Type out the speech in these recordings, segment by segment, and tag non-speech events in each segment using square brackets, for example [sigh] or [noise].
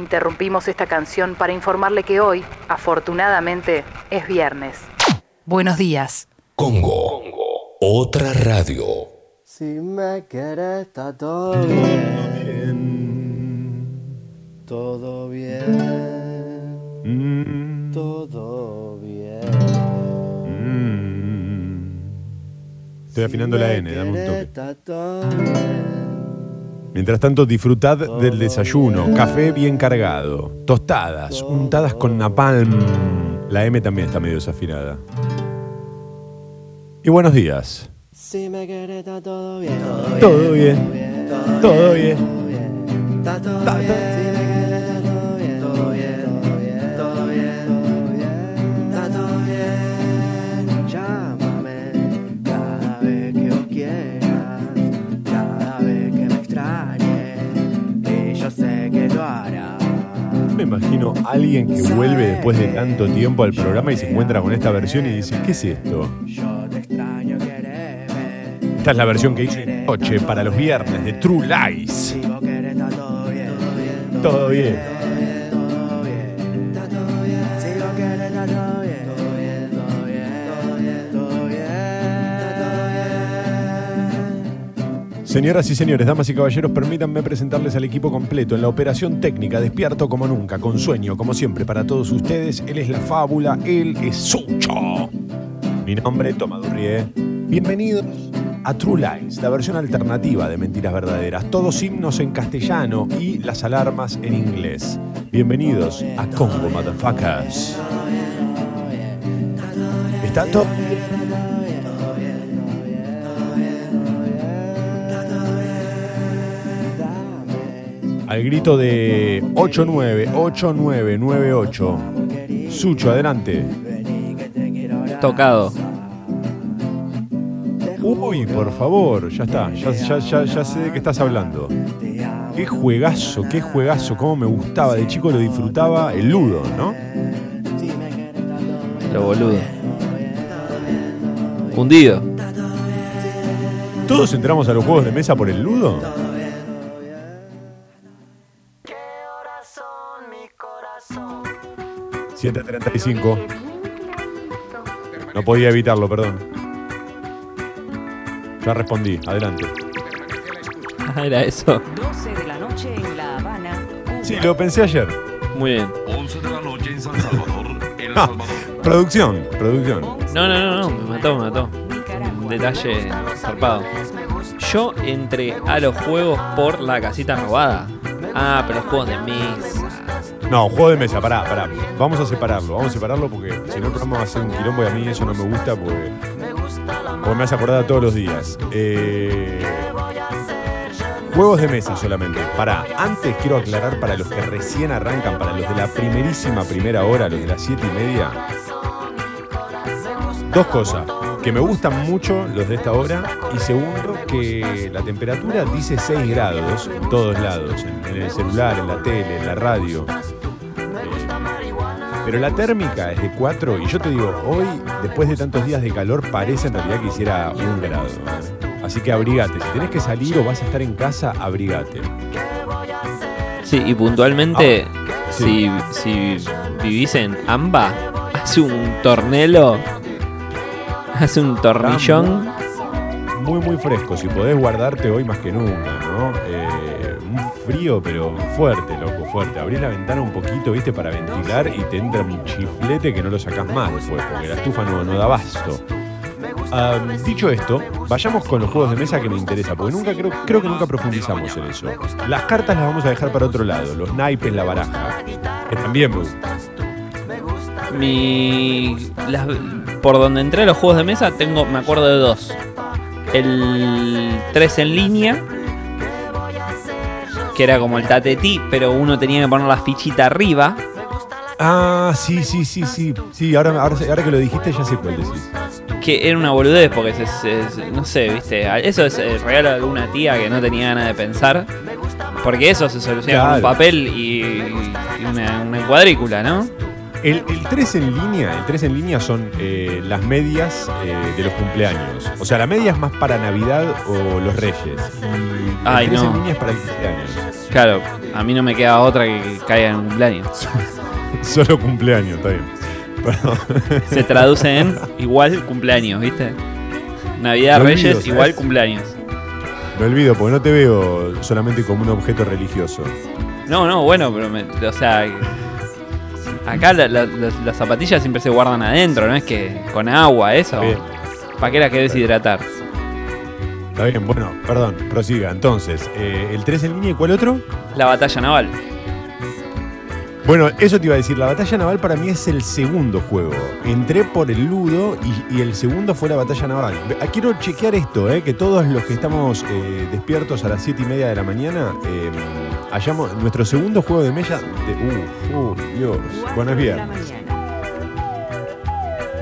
Interrumpimos esta canción para informarle que hoy, afortunadamente, es viernes. Buenos días. Congo. Otra radio. Si me quieres, está todo bien. Todo bien. Todo bien. Estoy afinando Si la N, dame un toque. Todo bien. Mientras tanto, disfrutad del desayuno. Café bien cargado. Tostadas, untadas con napalm. La M también está medio desafinada. Y buenos días. Si me quieres, está todo bien. Todo bien. Todo bien. Está todo bien. Si me quieres, imagino a alguien que vuelve después de tanto tiempo al programa y se encuentra con esta versión y dice, ¿qué es esto? Esta es la versión que hice noche para los viernes de True Lies. Todo bien. Señoras y señores, damas y caballeros, permítanme presentarles al equipo completo en la operación técnica, despierto como nunca, con sueño, como siempre, para todos ustedes. Él es la fábula, él es Sucho. Mi nombre es Tomadurrie. Bienvenidos a True Lies, la versión alternativa de Mentiras Verdaderas. Todos himnos en castellano y las alarmas en inglés. Bienvenidos a Congo, motherfuckers. ¿Está todo? Al grito de 898998. Sucho, adelante. Tocado. Uy, por favor, ya está, ya, ya, ya, ya sé de qué estás hablando. Qué juegazo, qué juegazo, cómo me gustaba, de chico lo disfrutaba el ludo, ¿no? Lo boludo. Hundido. ¿Todos entramos a los juegos de mesa por el ludo? $7.35. No podía evitarlo, perdón. Ya respondí, adelante. Ah, era eso. 12 de la noche en La Habana. Sí, lo pensé ayer. Muy bien. 11 de la noche en San Salvador, El Ah, Salvador. producción, producción. No, no, no, no, me mató, me mató. Un detalle zarpado. Yo entré a los juegos por la casita robada. Ah, pero los juegos de mesa. No, juego de mesa, pará, pará. Vamos a separarlo, vamos a separarlo porque si no el programa va a ser un quilombo y a mí eso no me gusta porque, porque me hace acordar todos los días. Eh, juegos de mesa solamente. Pará, antes quiero aclarar para los que recién arrancan, para los de la primerísima primera hora, los de las siete y media. Dos cosas. Que me gustan mucho los de esta hora. Y segundo, que la temperatura dice 6 grados en todos lados. En el celular, en la tele, en la radio. Pero la térmica es de 4 y yo te digo, hoy, después de tantos días de calor, parece en realidad que hiciera un grado. ¿eh? Así que abrigate. Si tenés que salir o vas a estar en casa, abrigate. Sí, y puntualmente, Ah, sí. si, si vivís en Amba, hace un tornelo, hace un tornillón. Muy, muy fresco. Si podés guardarte hoy más que nunca, ¿no? Eh, frío, pero fuerte, loco, fuerte. Abrís la ventana un poquito, ¿viste? Para ventilar y te entra un chiflete que no lo sacás más después, porque la estufa no, no da basto. Ah, dicho esto, vayamos con los juegos de mesa que me interesa, porque nunca creo, creo que nunca profundizamos en eso. Las cartas las vamos a dejar para otro lado, los naipes, la baraja, que también me gusta. Mi. las- por donde entré a los juegos de mesa, tengo, me acuerdo de dos. El 3 en línea, que era como el tatetí, pero uno tenía que poner la fichita arriba. Ah, sí, sí, sí, sí. Sí, ahora, ahora, ahora que lo dijiste ya sé cuál decís. Que era una boludez, porque se- no sé, viste. Eso es el regalo de alguna tía que no tenía ganas de pensar. Porque eso se soluciona con un papel y, y una, una cuadrícula, ¿no? El, el 3 en línea, el 3 en línea son eh, las medias eh, de los cumpleaños. O sea, la media es más para Navidad o los Reyes. Y el Ay, 3 en no. línea es para el cumpleaños. Claro, a mí no me queda otra que caiga en un cumpleaños. [laughs] Solo cumpleaños, está bien. Perdón. [laughs] Se traduce en igual cumpleaños, ¿viste? Navidad, Me Reyes, olvido, igual ¿sabes? cumpleaños. Me olvido porque no te veo solamente como un objeto religioso. No, no, bueno, pero me- o sea, acá la- la- las, las zapatillas siempre se guardan adentro, no es que con agua, eso. ¿Para qué la querés deshidratar? Está bien, bueno, perdón, prosiga. Entonces, eh, el 3 en línea y cuál otro? La batalla naval. Bueno, eso te iba a decir, la batalla naval para mí es el segundo juego. Entré por el ludo y, y el segundo fue la batalla naval. Ah, Quiero chequear esto, eh, que todos los que estamos eh, despiertos a las 7 y media de la mañana, eh, hayamos nuestro segundo juego de mella de... Uh, uh, Dios. Bueno, es viernes.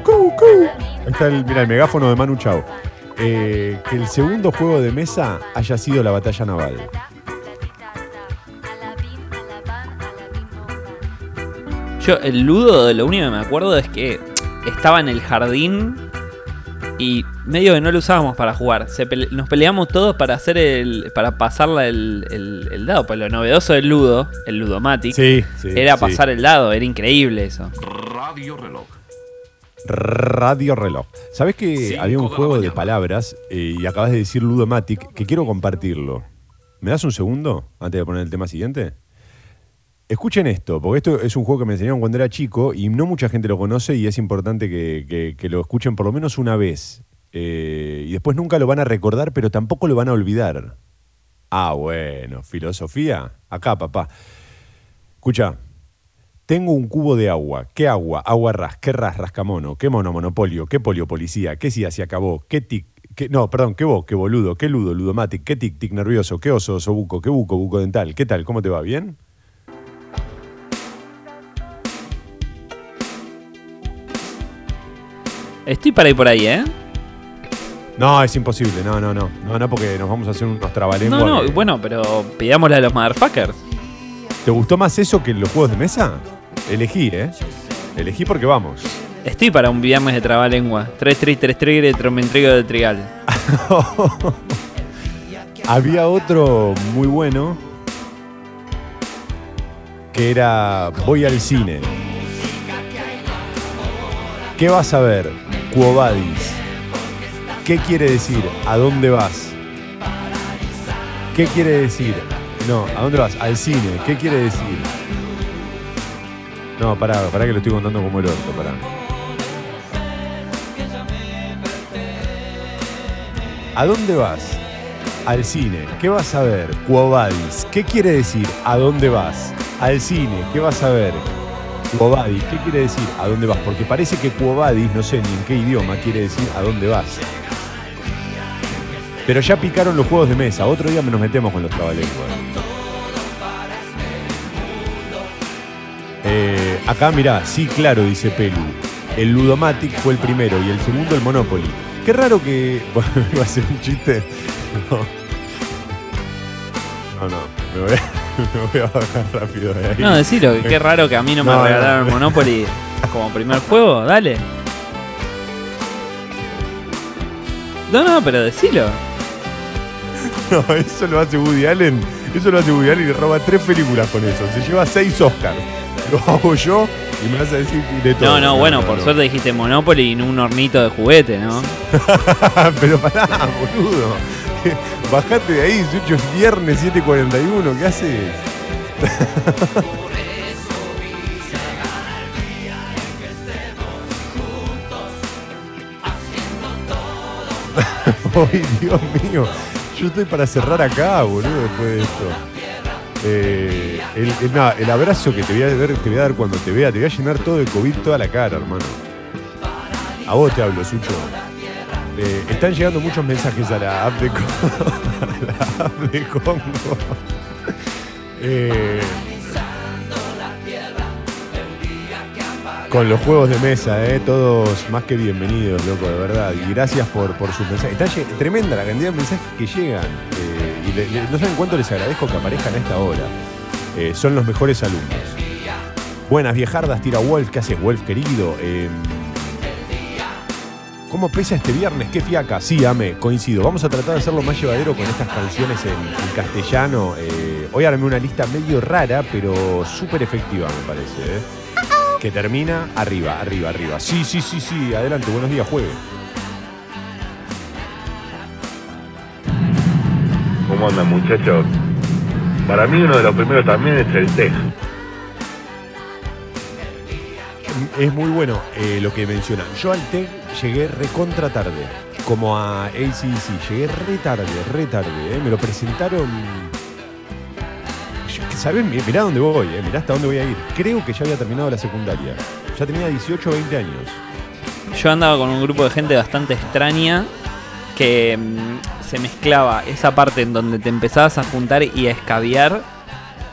Cu, cu. Ahí está el, mira, el megáfono de Manu Chao. Eh, que el segundo juego de mesa haya sido la batalla naval. Yo, el ludo, de lo único que me acuerdo es que estaba en el jardín y medio que no lo usábamos para jugar. Se pele- nos peleamos todos para hacer el. para pasarla el, el- el dado. Pues lo novedoso del ludo, el ludomatic, Sí, sí. era sí. pasar el dado, era increíble eso. Radio Reloj. Radio Reloj. ¿Sabés que Cinco había un juego de palabras eh, y acabas de decir Ludomatic que quiero compartirlo? ¿Me das un segundo antes de poner el tema siguiente? Escuchen esto, porque esto es un juego que me enseñaron cuando era chico y no mucha gente lo conoce y es importante que, que- que lo escuchen por lo menos una vez. Eh, y después nunca lo van a recordar, pero tampoco lo van a olvidar. Ah, bueno, filosofía. Acá, papá. Escucha, tengo un cubo de agua. ¿Qué agua? Agua ras. ¿Qué ras? Rascamono. ¿Qué mono? Monopolio. ¿Qué polio? Policía. ¿Qué si se acabó? ¿Qué tic? ¿Qué, no, perdón, ¿qué vos? ¿Qué boludo? ¿Qué ludo? Ludomatic. ¿Qué tic? Tic nervioso. ¿Qué oso? Oso buco. ¿Qué buco? Buco dental. ¿Qué tal? ¿Cómo te va? ¿Bien? Estoy para ir por ahí, ¿eh? No, es imposible. No, no, no. No, no, porque nos vamos a hacer unos trabalenguas. No, no, que- bueno, pero pidámosle a los motherfuckers. ¿Te gustó más eso que los juegos de mesa? Elegí, ¿eh? Elegí porque vamos. Estoy para un viernes de trabalengua. 3 3 3 3 tromentrigo de trigal. [laughs] Había otro muy bueno que era Voy al cine. ¿Qué vas a ver? Quo vadis. ¿Qué quiere decir? ¿A dónde vas? ¿Qué quiere decir? No, ¿a dónde vas? Al cine. ¿Qué quiere decir? No, pará, pará que lo estoy contando como el orto, pará. ¿A dónde vas? Al cine. ¿Qué vas a ver? Quo vadis. ¿Qué quiere decir? ¿A dónde vas? Al cine. ¿Qué vas a ver? Quo vadis. ¿Qué quiere decir? ¿A dónde vas? Porque parece que quo vadis, no sé ni en qué idioma quiere decir a dónde vas. Pero ya picaron los juegos de mesa. Otro día nos metemos con los trabalenguas. Acá mirá, sí, claro, dice Pelu. El Ludomatic fue el primero y el segundo el Monopoly. Qué raro que. [laughs] Bueno, iba a ser un chiste. No, no, no, me, voy a, [laughs] me voy a bajar rápido de ahí. No, decilo, qué raro que a mí no me no, regalaron no. Monopoly como primer juego, dale. No, no, pero decilo. [laughs] No, eso lo hace Woody Allen. Eso lo hace Woody Allen y roba tres películas con eso. Se lleva seis Oscars. Lo [laughs] hago yo y me vas a decir de todo. No, no, bueno, por suerte dijiste Monopoly no un hornito de juguete, ¿no? [laughs] Pero pará, boludo. [laughs] Bajate de ahí, Sucho, es viernes 7.41. ¿Qué haces? Ay, Dios mío. Yo estoy para cerrar acá, boludo, después de esto. Eh, el, abrazo que te voy, a dar cuando te vea, te voy a llenar todo de COVID toda la cara, hermano. A vos te hablo, Sucho. Eh, están llegando muchos mensajes a la app de Congo. [laughs] de Congo. Eh, con los juegos de mesa, todos más que bienvenidos, loco, de verdad. Y gracias por, sus mensajes. Está tremenda la cantidad de mensajes que llegan. Le- le- no cuánto les agradezco que aparezcan a esta hora. Eh, son los mejores alumnos. Buenas viejardas, tira Wolf. ¿Qué haces, Wolf, querido? Eh, ¿Cómo pesa este viernes? ¿Qué fiaca? Sí, ame, coincido. Vamos a tratar de hacerlo más llevadero con estas canciones en, castellano. Eh, hoy armé una lista medio rara, pero súper efectiva, me parece. ¿eh? Que termina arriba, arriba, arriba. Sí, sí, sí, sí. Adelante, buenos días, juegue. ¿Cómo andan muchachos? Para mí uno de los primeros también es el TEG. Es muy bueno eh, lo que mencionan. Yo al TEG llegué recontra tarde. Como a ACDC. Llegué re tarde, re tarde. eh. Me lo presentaron. Mi- Mirá dónde voy, eh. mirá hasta dónde voy a ir. Creo que ya había terminado la secundaria. Ya tenía 18 o 20 años. Yo andaba con un grupo de gente bastante extraña que mm, se mezclaba esa parte en donde te empezabas a juntar y a escabiar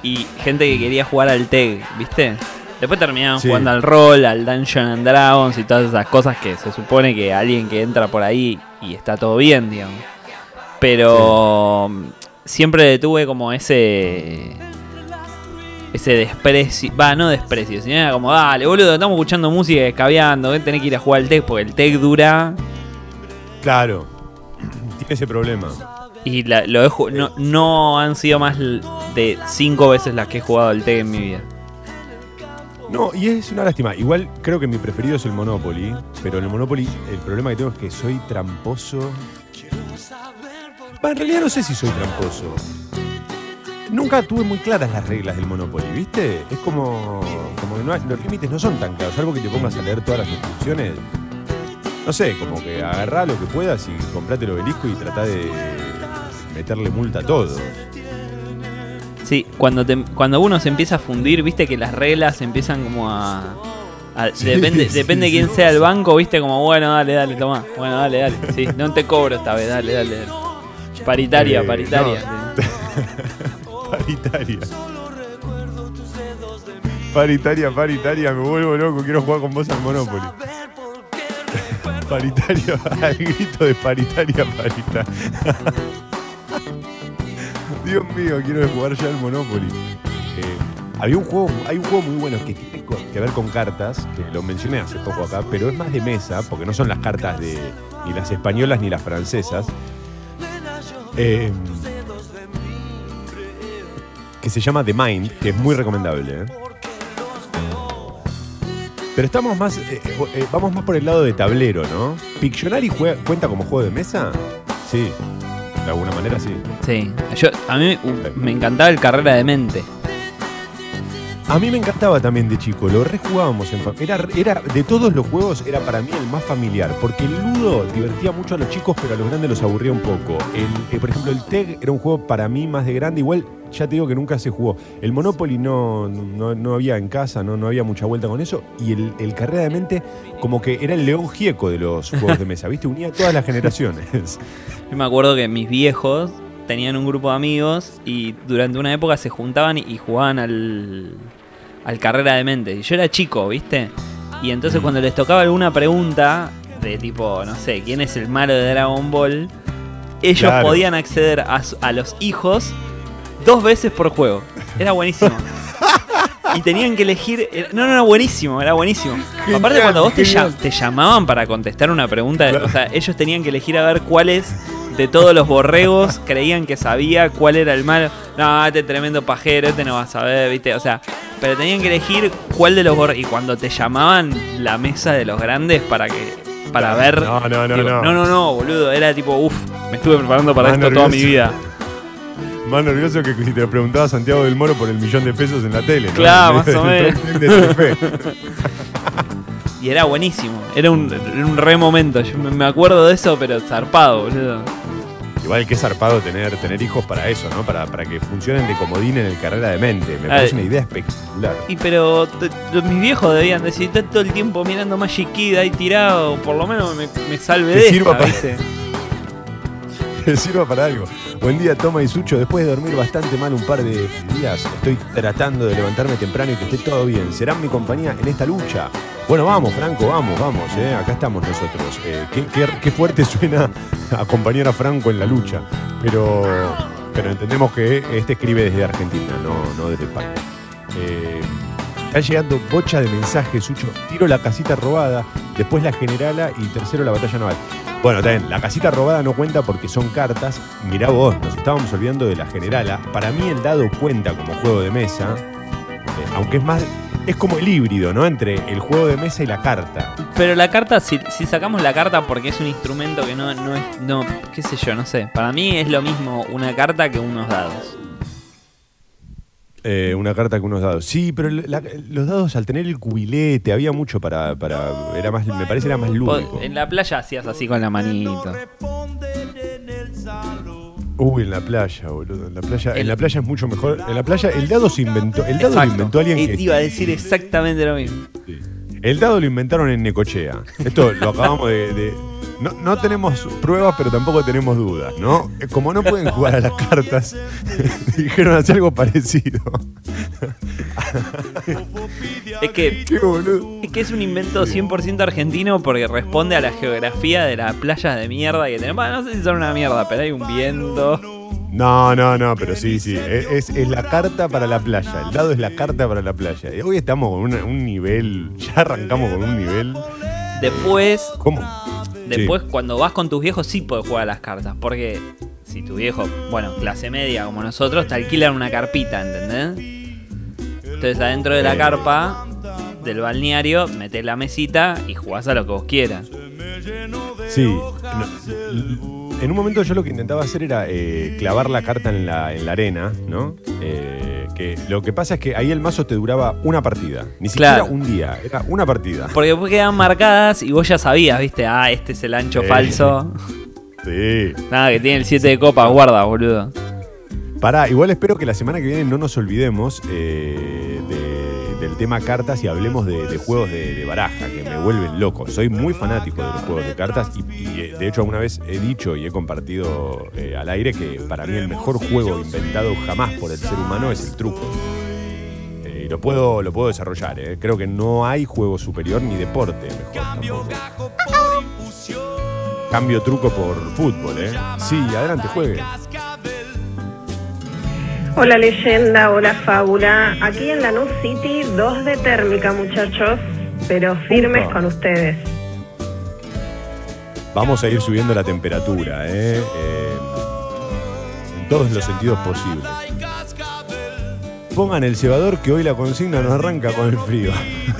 y gente que quería jugar al TEG, ¿viste? Después terminaban Sí. jugando al rol, al Dungeon and Dragons y todas esas cosas que se supone que alguien que entra por ahí y está todo bien, digamos. Pero mm, siempre tuve como ese ese desprecio, va, no desprecio, sino era como, dale, boludo, estamos escuchando música y escabeando, tenés que ir a jugar al tech porque el tech dura Claro. Tiene ese problema. y la- lo he no, no han sido más de cinco veces las que he jugado al tech en mi vida. No, y es una lástima. Igual creo que mi preferido es el Monopoly. Pero en el Monopoly el problema que tengo es que soy tramposo. En realidad no sé si soy tramposo. Nunca tuve muy claras las reglas del Monopoly, ¿viste? Es como, como que no hay- los límites no son tan claros. Algo que te pongas a leer todas las instrucciones. No sé, como que agarrá lo que puedas y comprate el obelisco y tratá de meterle multa a todo. Sí, cuando, te- cuando uno se empieza a fundir, viste que las reglas empiezan como a... a- [laughs] Sí, depende sí, depende sí. quién sea el banco, viste como, bueno, dale, dale, toma. Bueno, dale, dale. Sí, [laughs] no te cobro esta vez, dale, dale. dale. Paritaria, Eh, paritaria. [laughs] no. Paritaria. Paritaria, paritaria, me vuelvo loco, quiero jugar con vos al Monopoly. Paritaria, [laughs] al grito de paritaria, paritaria. Dios mío, quiero jugar ya al Monopoly. Eh, había un juego, hay un juego muy bueno que tiene que ver con cartas, que lo mencioné hace poco acá, pero es más de mesa, porque no son las cartas de ni las españolas ni las francesas. Eh, que se llama The Mind, que es muy recomendable. ¿eh? Pero estamos más, eh, eh, vamos más por el lado de tablero, ¿no? ¿Pictionary juega- cuenta como juego de mesa? Sí, de alguna manera sí. Sí, yo, a mí uh, me encantaba el carrera de mente. A mí me encantaba también de chico, lo rejugábamos en. Era, era, de todos los juegos, era para mí el más familiar, porque el Ludo divertía mucho a los chicos, pero a los grandes los aburría un poco. El, eh, por ejemplo, el TEG era un juego para mí más de grande, igual ya te digo que nunca se jugó. El Monopoly no, no, no había en casa, no, no había mucha vuelta con eso, y el, el Carrera de Mente como que era el león gieco de los juegos de mesa, ¿viste? Unía a todas las generaciones. [laughs] Yo me acuerdo que mis viejos tenían un grupo de amigos y durante una época se juntaban y jugaban al, al carrera de mente. Y yo era chico, ¿viste? Y entonces cuando les tocaba alguna pregunta de tipo, no sé, ¿quién es el malo de Dragon Ball? Ellos Claro. podían acceder a, a los hijos dos veces por juego. Era buenísimo. Y tenían que elegir. era- No, no, era buenísimo, era buenísimo. Genial, Aparte, cuando vos te, te llamaban para contestar una pregunta, Claro. o sea, ellos tenían que elegir a ver cuáles de todos los borregos creían que sabía cuál era el malo. No, este tremendo pajero, este no va a saber, ¿viste? O sea, pero tenían que elegir cuál de los borregos. Y cuando te llamaban la mesa de los grandes para que. Para ver. No, no, no, digo, no. no, no, no, boludo. Era tipo, uff, me estuve preparando para Más esto toda mi vida. [laughs] Más nervioso que si te lo preguntaba Santiago del Moro por el millón de pesos en la tele, ¿no? Claro, [laughs] más o menos. [laughs] Y era buenísimo. Era un, un re momento. Yo me acuerdo de eso, pero zarpado, boludo. Igual que zarpado tener, tener hijos para eso, ¿no? Para, para que funcionen de comodín en el carrera de mente. Me parece una idea espectacular. Y pero t- t- mis viejos debían decir, "Está todo el tiempo mirando Magic Kid ahí tirado, por lo menos me, me salve de sirva esta, para- ¿viste?". [laughs] Sirva para algo. Buen día, Toma y Sucho. Después de dormir bastante mal un par de días, estoy tratando de levantarme temprano y que esté todo bien. ¿Serán mi compañía en esta lucha? Bueno, vamos, Franco, vamos, vamos. ¿eh? Acá estamos nosotros. Eh, qué fuerte [laughs] suena acompañar a Franco en la lucha. Pero, pero entendemos que este escribe desde Argentina, no, no desde España. Eh, Están llegando bocha de mensajes, Sucho. Tiro la casita robada, después la generala y tercero la batalla naval. Bueno, también, la casita robada no cuenta porque son cartas. Mirá vos, nos estábamos olvidando de la generala. Para mí el dado cuenta como juego de mesa, eh, aunque es más. Es como el híbrido, ¿no? Entre el juego de mesa y la carta. Pero la carta, si, si sacamos la carta porque es un instrumento que no, no es. No, qué sé yo, no sé. Para mí es lo mismo una carta que unos dados. Eh, una carta con unos dados. Sí, pero la- los dados al tener el cubilete, había mucho para. para era más, me parece era más lúdico. En la playa hacías así con la manito. Uy, en la playa, boludo. En la playa, en la playa es mucho mejor. En la playa, el dado se inventó. El dado lo inventó alguien Y que. te iba a decir exactamente lo mismo. El dado lo inventaron en Necochea. Esto lo acabamos de. de- no, no tenemos pruebas, pero tampoco tenemos dudas, ¿no? Eh, Como no pueden jugar a las cartas, [laughs] dijeron hacer algo parecido. [laughs] Es que, [laughs] es que es un invento 100% argentino porque responde a la geografía de las playas de mierda que tenemos. Bueno, no sé si son una mierda, pero hay un viento. No, no, no, pero sí, sí. Es, es- la carta para la playa. El dado es la carta para la playa. Y Hoy estamos con una- un nivel. Ya arrancamos con un nivel. Después, ¿Cómo? Después cuando vas con tus viejos sí puedes jugar a las cartas. Porque si tu viejo, bueno, clase media como nosotros, te alquilan una carpita, ¿entendés? Entonces adentro de la carpa del balneario metés la mesita y jugás a lo que vos quieras. Sí. no, en un momento yo lo que intentaba hacer era eh, clavar la carta en la, en la arena, ¿no? Eh, que lo que pasa es que ahí el mazo te duraba una partida. Ni siquiera Claro. un día, era una partida. Porque después quedaban marcadas y vos ya sabías, ¿viste? Ah, este es el ancho Sí. falso. Sí. Nada, que tiene el 7 de copas, guarda, boludo. Pará, igual espero que la semana que viene no nos olvidemos eh, de- tema cartas y hablemos de, de juegos de, de baraja, que me vuelven loco. Soy muy fanático de los juegos de cartas y, y, eh, de hecho alguna vez he dicho y he compartido eh, al aire que para mí el mejor juego inventado jamás por el ser humano es el truco. Eh, y lo puedo, lo puedo desarrollar, eh. creo que no hay juego superior ni deporte mejor. tampoco. Cambio truco por fútbol, ¿eh? Sí, adelante, juegue. Hola leyenda, hola fábula. Aquí en Lanús City, dos de térmica muchachos, pero firmes Upa. con ustedes. Vamos a ir subiendo la temperatura, ¿eh? Eh, en todos los sentidos posibles. Pongan el cebador que hoy la consigna nos arranca con el frío.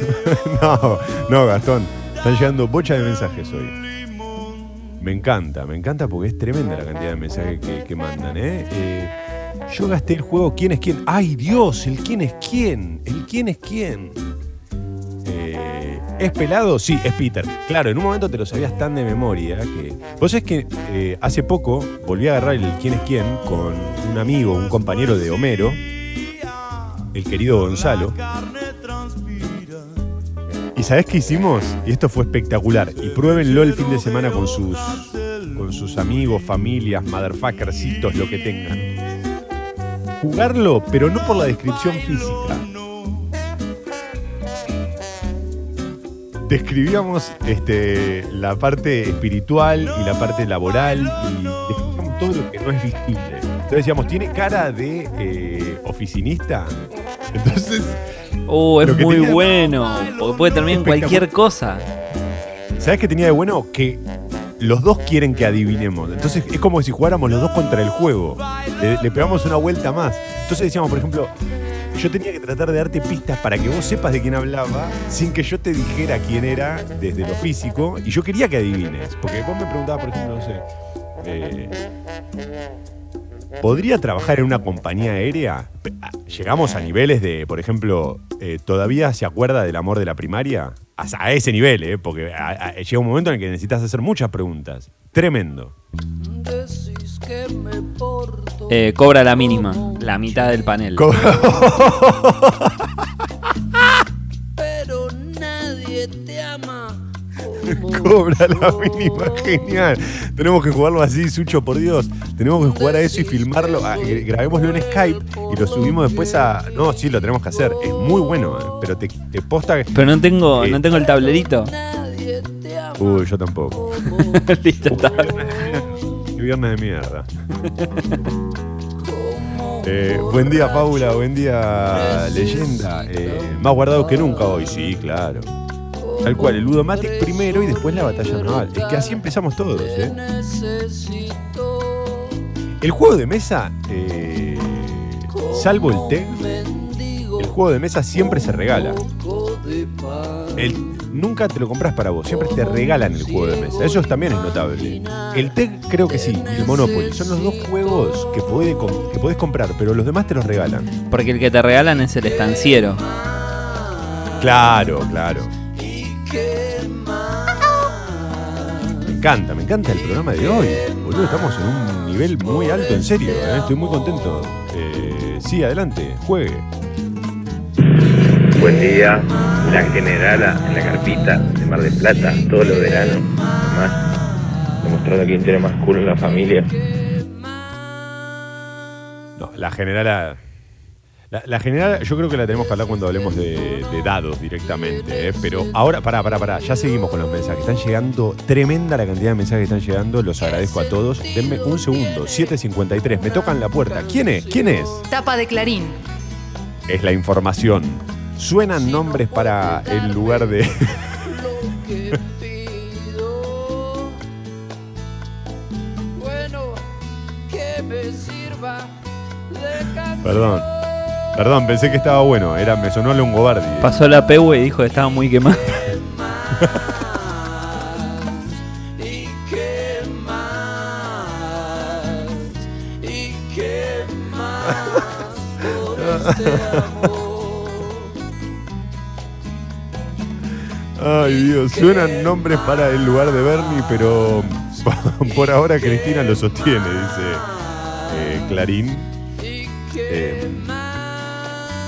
[laughs] no, no, Gastón. Están llegando bocha de mensajes hoy. Me encanta, me encanta porque es tremenda la cantidad de mensajes que, que mandan, ¿eh? Eh, Yo gasté el juego ¿Quién es quién? ¡Ay, Dios! El quién es quién. El quién es quién. Eh, ¿Es pelado? Sí, es Peter. Claro, en un momento te lo sabías tan de memoria que. Vos es que eh, hace poco volví a agarrar el quién es quién con un amigo, un compañero de Homero, el querido Gonzalo. ¿Y sabés qué hicimos? Y esto fue espectacular. Y pruébenlo el fin de semana con sus, con sus amigos, familias, motherfuckercitos, lo que tengan. Jugarlo, pero no por la descripción física. describíamos este, la parte espiritual y la parte laboral y describíamos todo lo que no es visible. Entonces decíamos, ¿tiene cara de eh, oficinista? Entonces, Uh, es muy bueno. Porque puede terminar en cualquier cosa. ¿sabes qué tenía de bueno? Que los dos quieren que adivinemos. Entonces es como si jugáramos los dos contra el juego. Le, pegamos una vuelta más. Entonces decíamos, por ejemplo, yo tenía que tratar de darte pistas para que vos sepas de quién hablaba sin que yo te dijera quién era desde lo físico. Y yo quería que adivines. Porque vos me preguntabas, por ejemplo, no sé. eh, ¿Podría trabajar en una compañía aérea? Ah, Llegamos a niveles de, por ejemplo, eh, ¿todavía se acuerda del amor de la primaria? A, a ese nivel, ¿eh? Porque a- a- llega un momento en el que necesitas hacer muchas preguntas. Tremendo. Eh, cobra la mínima, la mitad del panel. Co- pero nadie te ama. Cobra la mínima, genial. Tenemos que jugarlo así, Sucho, por Dios. Tenemos que jugar a eso y filmarlo. Ah, eh, grabémoslo en Skype y lo subimos después a. No, sí, lo tenemos que hacer. Es muy bueno, eh, pero te, te posta. que- Pero no tengo, Eh. no tengo el tablerito. Nadie te ama. Uy, yo tampoco. [laughs] Listo, está. Qué viernes de mierda. Eh, buen día, Paula. Buen día, leyenda. Eh, más guardado que nunca hoy. Sí, claro. Tal cual, el Ludomatic primero y después la batalla naval. Es que así empezamos todos, ¿eh? El juego de mesa, eh, salvo el TEG, el juego de mesa siempre se regala. El- nunca te lo compras para vos, siempre te regalan el juego de mesa. Eso también es notable. El TEG creo que sí, y el Monopoly. Son los dos juegos que, puede que podés comprar, pero los demás te los regalan. Porque el que te regalan es el estanciero. Claro, claro. Encanta, me encanta el programa de hoy. Boludo, estamos en un nivel muy alto, en serio. ¿eh? Estoy muy contento. Eh, sí, adelante, juegue. Buen día, la generala en la carpita de Mar del Plata, todos los veranos, además, demostrando quién tiene más culo en la familia. No, la general. La, la general, yo creo que la tenemos que hablar cuando hablemos de, de dados directamente. ¿eh? Pero ahora, pará, pará, pará. Ya seguimos con los mensajes. Están llegando, tremenda la cantidad de mensajes que están llegando. Los agradezco a todos. Denme un segundo. 7.53. Me tocan la puerta. ¿Quién es? ¿Quién es? Tapa de Clarín. Es la información. Suenan nombres para el lugar de. Bueno, que me sirva de canción. Perdón. Perdón, pensé que estaba bueno. Era, me sonó Longobardi. Pasó la PW y dijo que estaba muy quemado. Ay, Dios. Suenan nombres para el lugar de Bernie, pero [laughs] por ahora Cristina lo sostiene, dice eh, Clarín. Eh,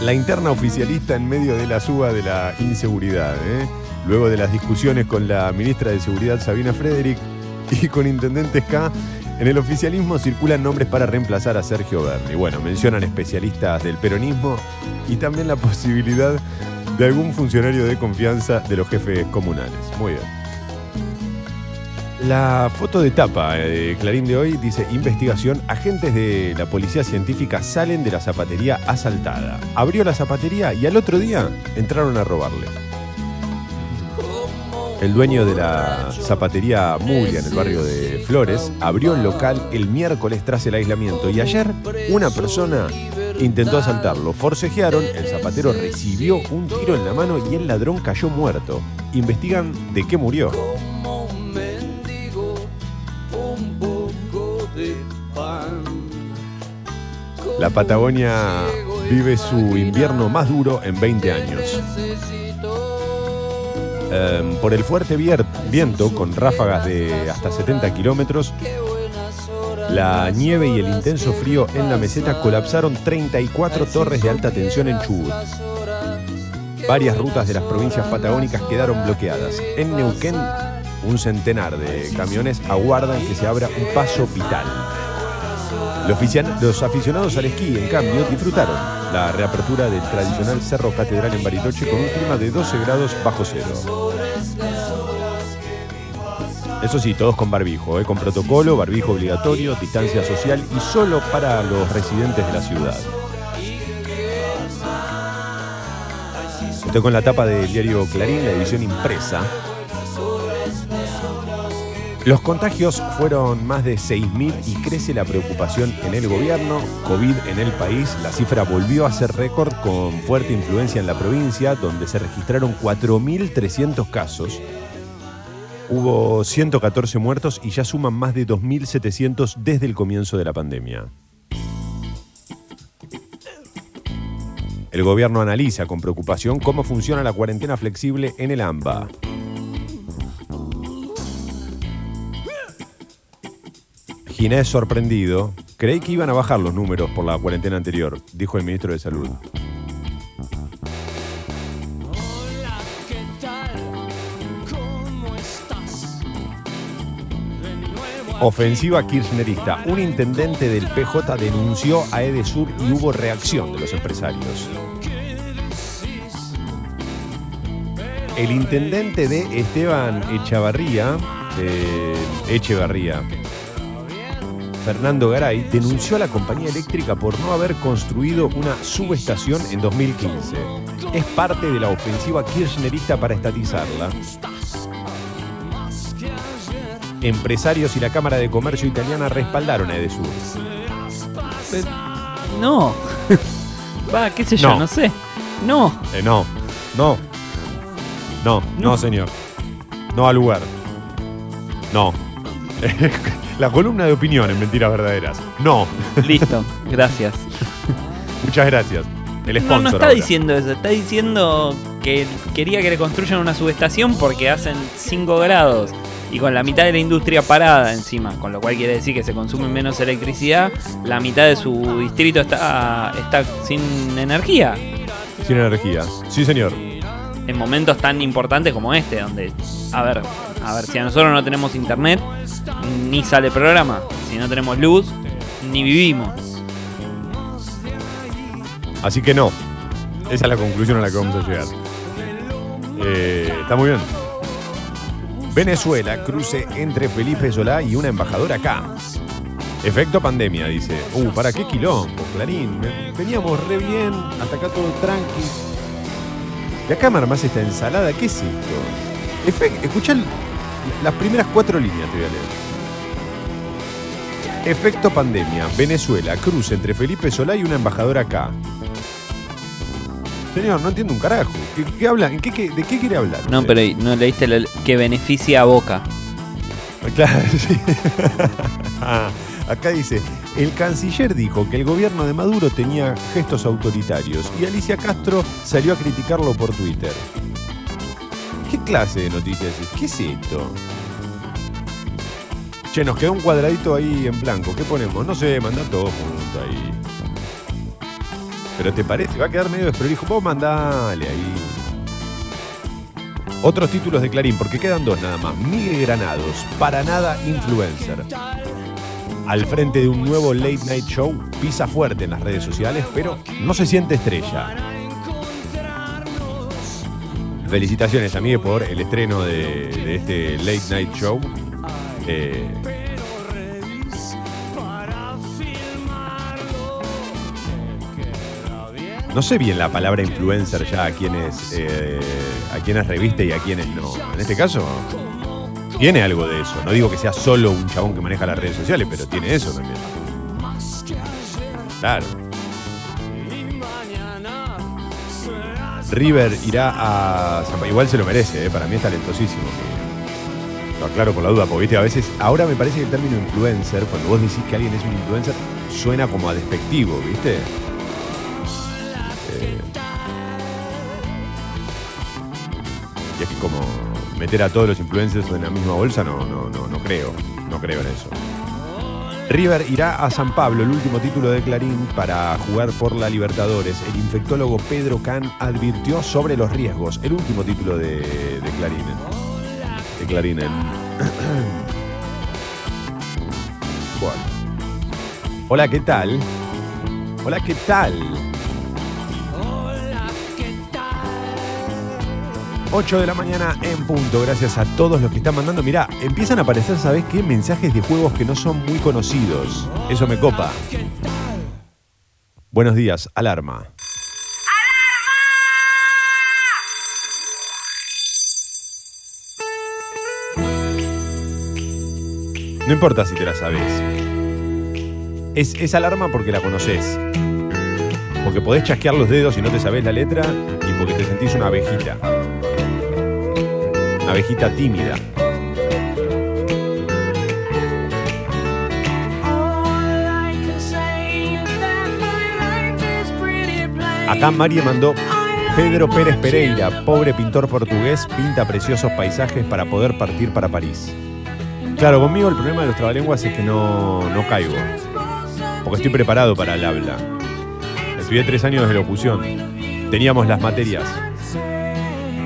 la interna oficialista en medio de la suba de la inseguridad. ¿eh? Luego de las discusiones con la ministra de Seguridad Sabina Frederick y con intendentes K, en el oficialismo circulan nombres para reemplazar a Sergio Berni. Bueno, mencionan especialistas del peronismo y también la [laughs] posibilidad de algún funcionario de confianza de los jefes comunales. Muy bien. La foto de tapa eh, de Clarín de hoy dice, investigación, agentes de la policía científica salen de la zapatería asaltada. Abrió la zapatería y al otro día entraron a robarle. El dueño de la zapatería Muglia en el barrio de Flores abrió el local el miércoles tras el aislamiento y ayer una persona intentó asaltarlo. Forcejearon, el zapatero recibió un tiro en la mano y el ladrón cayó muerto. Investigan de qué murió. La Patagonia vive su invierno más duro en 20 años. Em, por el fuerte viento, con ráfagas de hasta 70 kilómetros, la nieve y el intenso frío en la meseta colapsaron 34 torres de alta tensión en Chubut. Varias rutas de las provincias patagónicas quedaron bloqueadas. En Neuquén, un centenar de camiones aguardan que se abra un paso vital. Los, aficionados al esquí, en cambio, disfrutaron la reapertura del tradicional Cerro Catedral en Bariloche con un clima de 12 grados bajo cero. Eso sí, todos con barbijo, ¿eh? con protocolo, barbijo obligatorio, distancia social y solo para los residentes de la ciudad. Estoy con la tapa del diario Clarín, la edición impresa. Los contagios fueron más de 6.000 y crece la preocupación en el gobierno. COVID en el país, la cifra volvió a ser récord con fuerte influencia en la provincia, donde se registraron 4.300 casos. Hubo 114 muertos y ya suman más de 2.700 desde el comienzo de la pandemia. El gobierno analiza con preocupación cómo funciona la cuarentena flexible en el AMBA. Ginés sorprendido. Creí que iban a bajar los números por la cuarentena anterior, dijo el ministro de Salud. Hola, ¿qué tal? ¿Cómo estás? De nuevo Ofensiva kirchnerista. Un intendente del PJ denunció a Edesur y hubo reacción de los empresarios. El intendente de Esteban Echavarría, eh, Echevarría, Fernando Garay, denunció a la compañía eléctrica por no haber construido una subestación en 2015. Es parte de la ofensiva kirchnerista para estatizarla. Empresarios y la Cámara de Comercio italiana respaldaron a Edesur. No. [laughs] Va, qué sé yo, No. no, sé. No. Eh, no, no, no, no, No. señor. No al lugar. No. [laughs] La columna de opinión en Mentiras Verdaderas. No. Listo. Gracias. [laughs] Muchas gracias. El No, sponsor. no está ahora. diciendo eso. Está diciendo que quería que le construyan una subestación porque hacen 5 grados y con la mitad de la industria parada encima, con lo cual quiere decir que se consume menos electricidad, la mitad de su distrito está, está sin energía. Sin energía. Sí, señor. En momentos tan importantes como este, donde, a ver, a ver, si a nosotros no tenemos internet, ni sale programa. Si no tenemos luz, ni vivimos. Así que no. Esa es la conclusión a la que vamos a llegar. Eh, está muy bien. Venezuela, cruce entre Felipe Solá y una embajadora acá. Efecto pandemia, dice. Uh, ¿para qué quilombo, Clarín? Veníamos re bien, hasta acá todo tranqui. Y acá me armás esta ensalada, ¿qué es esto? Efec- escuchá el- las primeras cuatro líneas, te voy a leer. Efecto pandemia, Venezuela, cruce entre Felipe Solá y una embajadora acá. Señor, no entiendo un carajo. ¿Qué, qué habla? ¿En qué, qué- ¿De qué quiere hablar? No, pero no leíste la- que beneficia a Boca. Claro, [laughs] sí. Ah, acá dice, el canciller dijo que el gobierno de Maduro tenía gestos autoritarios y Alicia Castro salió a criticarlo por Twitter. ¿Qué clase de noticias es? ¿Qué es esto? Che, nos quedó un cuadradito ahí en blanco. ¿Qué ponemos? No sé, mandá todo junto ahí. Pero te parece, va a quedar medio desprolijo. Vos mandale ahí. Otros títulos de Clarín, porque quedan dos nada más. Miguel Granados, para nada influencer. Al frente de un nuevo late night show, pisa fuerte en las redes sociales, pero no se siente estrella. Felicitaciones, amigue, por el estreno de, de este late night show. Eh, no sé bien la palabra influencer ya a quienes, eh, a quienes reviste y a quienes no. En este caso, tiene algo de eso. No digo que sea solo un chabón que maneja las redes sociales, pero tiene eso también. Claro. River irá a. Igual se lo merece, ¿eh? para mí es talentosísimo. Lo aclaro con la duda, porque viste, a veces. Ahora me parece que el término influencer, cuando vos decís que alguien es un influencer, suena como a despectivo, ¿viste? Eh, y es que como meter a todos los influencers en la misma bolsa, no, no, no, no creo. No creo en eso. River irá a San Pablo, el último título de Clarín, para jugar por la Libertadores. El infectólogo Pedro Can advirtió sobre los riesgos. El último título de, de Clarín. De Clarín. en- [clears throat] bueno. Hola, ¿qué tal? Hola, ¿qué tal? 8 de la mañana en punto. Gracias a todos los que están mandando. Mirá, empiezan a aparecer, ¿sabés qué? Mensajes de juegos que no son muy conocidos. Eso me copa. Buenos días, alarma. No importa si te la sabes. Es, es alarma porque la conoces. Porque podés chasquear los dedos y no te sabés la letra y porque te sentís una abejita. Una abejita tímida. Acá Marie mandó Pedro Pérez Pereira, pobre pintor portugués, pinta preciosos paisajes para poder partir para París. Claro, conmigo el problema de los trabalenguas es que no, no caigo. Porque estoy preparado para el habla. Estudié tres años de locución. Teníamos las materias.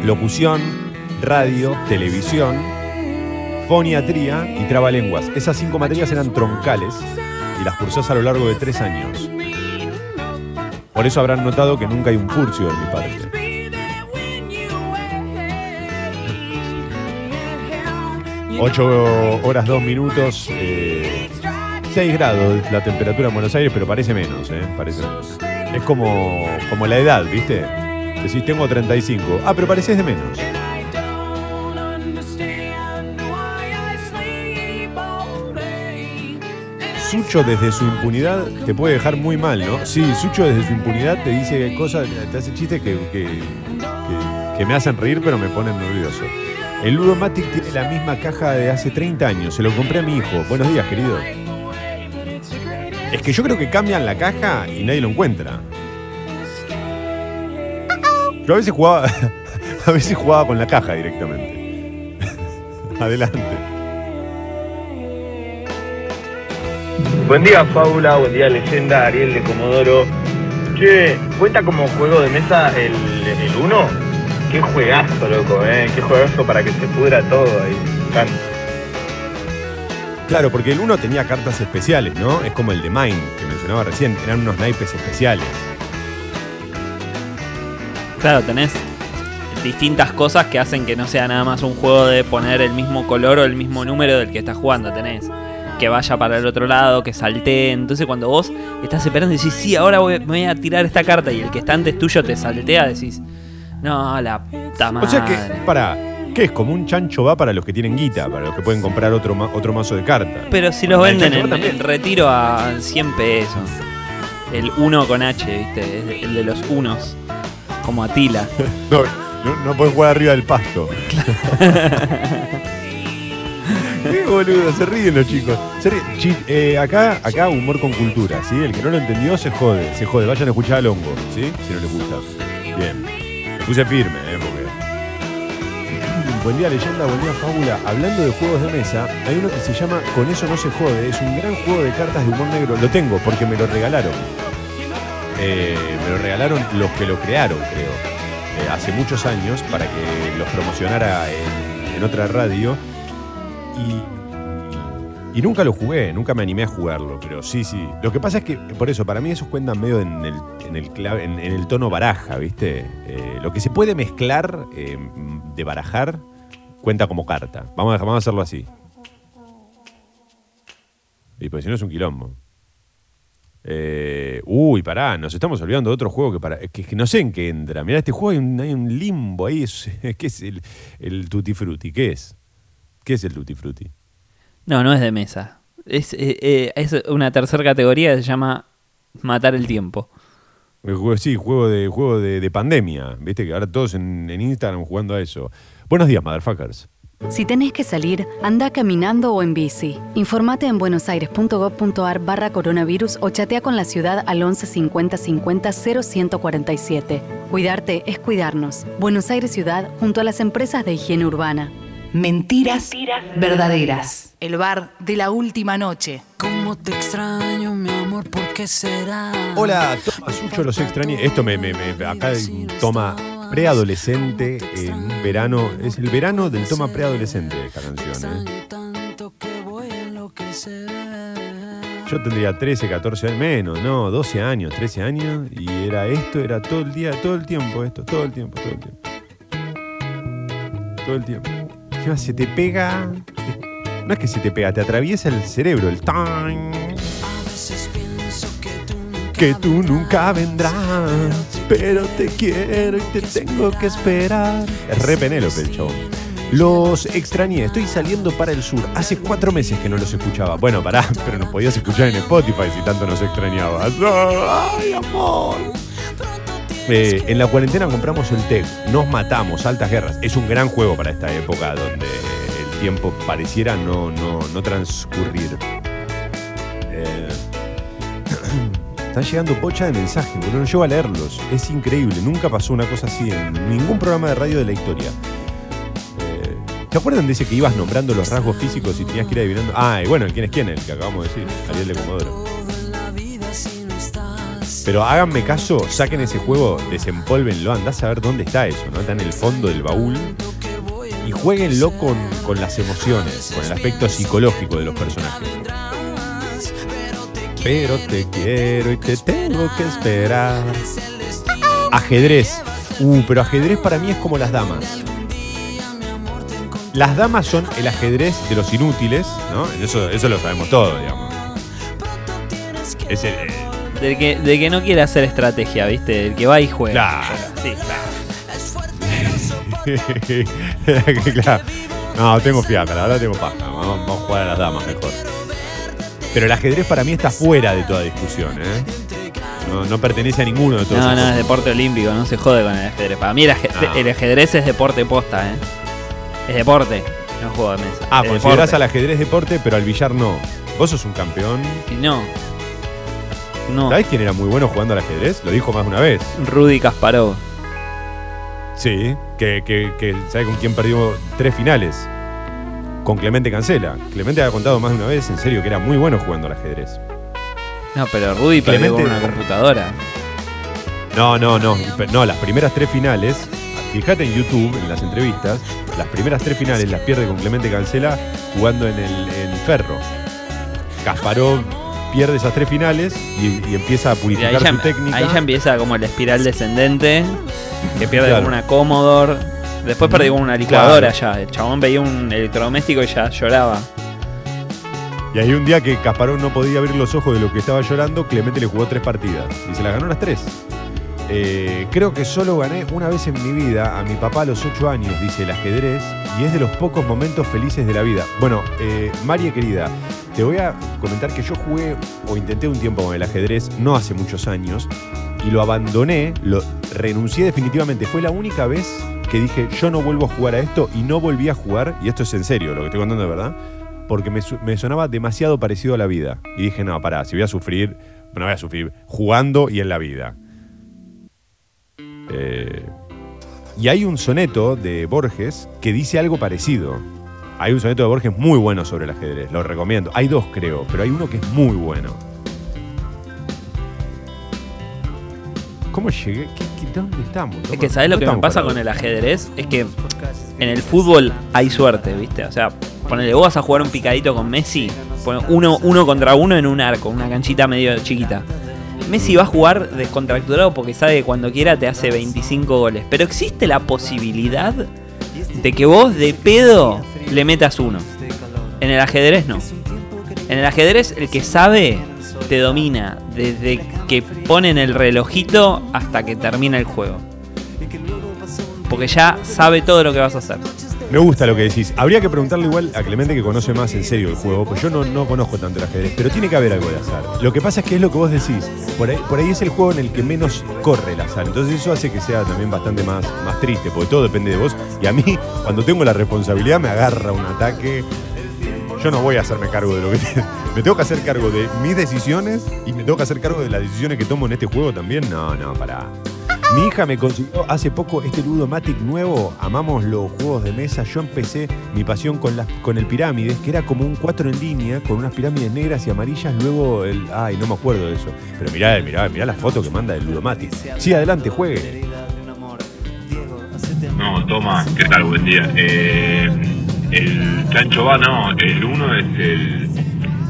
Locución, radio, televisión, foniatría y trabalenguas. Esas cinco materias eran troncales y las cursás a lo largo de tres años. Por eso habrán notado que nunca hay un furcio de mi parte. Ocho horas, dos minutos. eh, 26 grados la temperatura en Buenos Aires, pero parece menos, ¿eh? Parece menos. Es como, como la edad, ¿viste? Decís, tengo 35. Ah, pero pareces de menos. Sucho desde su impunidad te puede dejar muy mal, ¿no? Sí, Sucho desde su impunidad te dice cosas, te hace chistes que, que, que- me hacen reír pero me ponen nervioso. El Ludomatic tiene la misma caja de hace 30 años, se lo compré a mi hijo. Buenos días, querido. Es que yo creo que cambian la caja y nadie lo encuentra. Yo a veces jugaba, [laughs] a veces jugaba con la caja directamente. [laughs] Adelante. Buen día, Fábula. Buen día, Leyenda. Ariel de Comodoro. Che, ¿cuenta como juego de mesa el, el 1? Qué juegazo, loco, eh. Qué juegazo para que se pudra todo ahí. Encanta. Claro, porque el 1 tenía cartas especiales, ¿no? Es como el de Mine, que mencionaba recién. Eran unos naipes especiales. Claro, tenés distintas cosas que hacen que no sea nada más un juego de poner el mismo color o el mismo número del que estás jugando. Tenés que vaya para el otro lado, que saltee. Entonces cuando vos estás esperando y decís, sí, ahora voy, me voy a tirar esta carta y el que está antes tuyo te saltea, decís, no, la puta madre. O sea que, para, ¿qué es? Como un chancho va para los que tienen guita, para los que pueden comprar otro, ma- otro mazo de cartas. Pero si los venden en, retiro a 100 pesos. El 1 con H, ¿viste? El de los unos. Como Atila. [laughs] No, no, no podés jugar arriba del pasto. [laughs] Qué boludo, se ríen los chicos. Eh, acá, acá humor con cultura, ¿sí? El que no lo entendió se jode, se jode. Vayan a escuchar al hongo, ¿sí? Si no les gusta. Bien. Puse firme, ¿eh? Porque... Buen día, leyenda, buen día, fábula. Hablando de juegos de mesa, hay uno que se llama Con eso no se jode. Es un gran juego de cartas de humor negro. Lo tengo porque me lo regalaron. Eh, me lo regalaron los que lo crearon, creo. eh, hace muchos años para que los promocionara en otra radio. Y, y nunca lo jugué, nunca me animé a jugarlo, pero sí, sí. Lo que pasa es que, por eso, para mí esos cuentan medio en el, en el, clave- en, el tono baraja, ¿viste? Eh, lo que se puede mezclar eh, de barajar cuenta como carta. Vamos a, vamos a hacerlo así. Y pues si no es un quilombo. Eh, uy, pará, nos estamos olvidando de otro juego que, para, que no sé en qué entra. Mirá, este juego hay un, hay un limbo ahí. [laughs] Es, ¿Qué es el, el Tutti Frutti? ¿Qué es? ¿Qué es el Tutti Frutti? No, no es de mesa. Es, eh, eh, es una tercera categoría que se llama Matar el tiempo. El juego, sí, juego de, juego de, de pandemia. Viste que ahora todos en, en Instagram jugando a eso. Buenos días, motherfuckers. Si tenés que salir, anda caminando o en bici. Informate en buenosaires.gov.ar barra coronavirus o chatea con la ciudad al 11 50 50 0147. Cuidarte es cuidarnos. Buenos Aires Ciudad junto a las empresas de higiene urbana. Mentiras, verdaderas. El bar de la última noche. ¿Cómo te extraño, mi amor? ¿Por qué será? Hola, toma Sucho, los extrañé. Esto me, me- me- acá toma preadolescente en un verano. Es el verano del toma preadolescente esta canción. ¿eh? Yo tendría 13, 14 años, menos, no, 12 años, 13 años. Y era esto, era todo el día, todo el tiempo esto, todo el tiempo, todo el tiempo. Todo el tiempo. Encima se te pega. No es que se te pega, te atraviesa el cerebro, el tan. Que tú nunca vendrás, pero te quiero y te tengo que esperar. Es re Penélope el chabón. Los extrañé, estoy saliendo para el sur. Hace cuatro meses que no los escuchaba. Bueno, pará, [laughs] pero nos podías escuchar en Spotify si tanto nos extrañabas. ¡Ay, amor! Eh, en la cuarentena compramos el TEC, nos matamos, altas guerras. Es un gran juego para esta época donde el tiempo pareciera no, no, no transcurrir. Eh, [clears throat] están llegando pocha de mensajes, boludo. No llego a leerlos. Es increíble. Nunca pasó una cosa así en ningún programa de radio de la historia. Eh, ¿Se acuerdan de ese que ibas nombrando los rasgos físicos y tenías que ir adivinando? Ah, y bueno, quién es quién, el que acabamos de decir, Ariel de Comodoro. Pero háganme caso, saquen ese juego, desempólvenlo, andás a ver dónde está eso, ¿no? Está en el fondo del baúl. Y jueguenlo con, con las emociones, con el aspecto psicológico de los personajes. Pero te quiero y te tengo que esperar. Ajedrez. Uh, pero ajedrez para mí es como las damas. Las damas son el ajedrez de los inútiles, ¿no? Eso, eso lo sabemos todos, digamos. Es el, eh, Del que, del que no quiere hacer estrategia, ¿viste? El que va y juega. Claro. Sí, [laughs] claro. No, tengo fiaca, la verdad tengo paja. Vamos, vamos a jugar a las damas mejor. Pero el ajedrez para mí está fuera de toda discusión, ¿eh? No, no pertenece a ninguno de todos No, no, es deporte olímpico, no se jode con el ajedrez. Para mí el ajedrez, No. el ajedrez es deporte posta, ¿eh? Es deporte, no juego de mesa. Ah, considerás deporte. al ajedrez deporte, pero al billar no. Vos sos un campeón. No. No. ¿Sabés quién era muy bueno jugando al ajedrez? Lo dijo más de una vez. Rudy Kasparov. Sí, que, que, que ¿sabe con quién perdió tres finales? Con Clemente Cancela. Clemente había contado más de una vez, en serio, que era muy bueno jugando al ajedrez. No, pero Rudy perdió con Clemente- una computadora. No, no, no. No, las primeras tres finales, fíjate en YouTube, en las entrevistas, las primeras tres finales las pierde con Clemente Cancela jugando en el en Ferro. Kasparov pierde esas tres finales y, y empieza a purificar ya, su técnica. ahí ya empieza como la espiral descendente. Que pierde Claro. con una Commodore. Después Ujú. perdió con una licuadora ya. El chabón veía un electrodoméstico y ya lloraba. Y ahí un día que Kasparov no podía abrir los ojos de lo que estaba llorando, Clemente le jugó tres partidas y se las ganó las tres. Eh, creo que solo gané una vez en mi vida a mi papá a los ocho años, dice el ajedrez, y es de los pocos momentos felices de la vida. Bueno, eh, María querida, te voy a comentar que yo jugué o intenté un tiempo con el ajedrez, no hace muchos años, y lo abandoné, lo renuncié definitivamente. Fue la única vez que dije yo no vuelvo a jugar a esto y no volví a jugar, y esto es en serio, lo que estoy contando de verdad, porque me, sonaba demasiado parecido a la vida. Y dije, no, pará, si voy a sufrir, no voy a sufrir jugando y en la vida. Eh, y hay un soneto de Borges que dice algo parecido. Hay un soneto de Borges muy bueno sobre el ajedrez, lo recomiendo. Hay dos, creo, pero hay uno que es muy bueno. ¿Cómo llegué? ¿Qué- qué- ¿Dónde estamos? Es que ¿sabes lo que me pasa con el ajedrez? Es que en el fútbol hay suerte, ¿viste? O sea, ponele, vos vas a jugar un picadito con Messi, uno, uno contra uno en un arco, una canchita medio chiquita. Messi va a jugar descontracturado porque sabe que cuando quiera te hace 25 goles. Pero existe la posibilidad de que vos de pedo le metas uno. En el ajedrez no. En el ajedrez el que sabe te domina desde que ponen el relojito hasta que termina el juego. Porque ya sabe todo lo que vas a hacer. Me gusta lo que decís. Habría que preguntarle igual a Clemente que conoce más en serio el juego, pues yo no, no conozco tanto el ajedrez, pero tiene que haber algo de azar. Lo que pasa es que es lo que vos decís. Por ahí, por ahí es el juego en el que menos corre el azar. Entonces eso hace que sea también bastante más, más triste, porque todo depende de vos. Y a mí, cuando tengo la responsabilidad, me agarra un ataque. Yo no voy a hacerme cargo de lo que [laughs] Me tengo que hacer cargo de mis decisiones y me tengo que hacer cargo de las decisiones que tomo en este juego también. No, no, pará. Mi hija me consiguió hace poco este Ludomatic nuevo. Amamos los juegos de mesa. Yo empecé mi pasión con, las, con el Pirámides, que era como un 4 en línea, con unas pirámides negras y amarillas. Luego el. Ay, no me acuerdo de eso. Pero mirá, mirá, mirá la foto que manda el Ludomatic. Sí, adelante, juegue. No, toma, ¿qué tal? Buen día. Eh, el chancho va, no, el uno es el,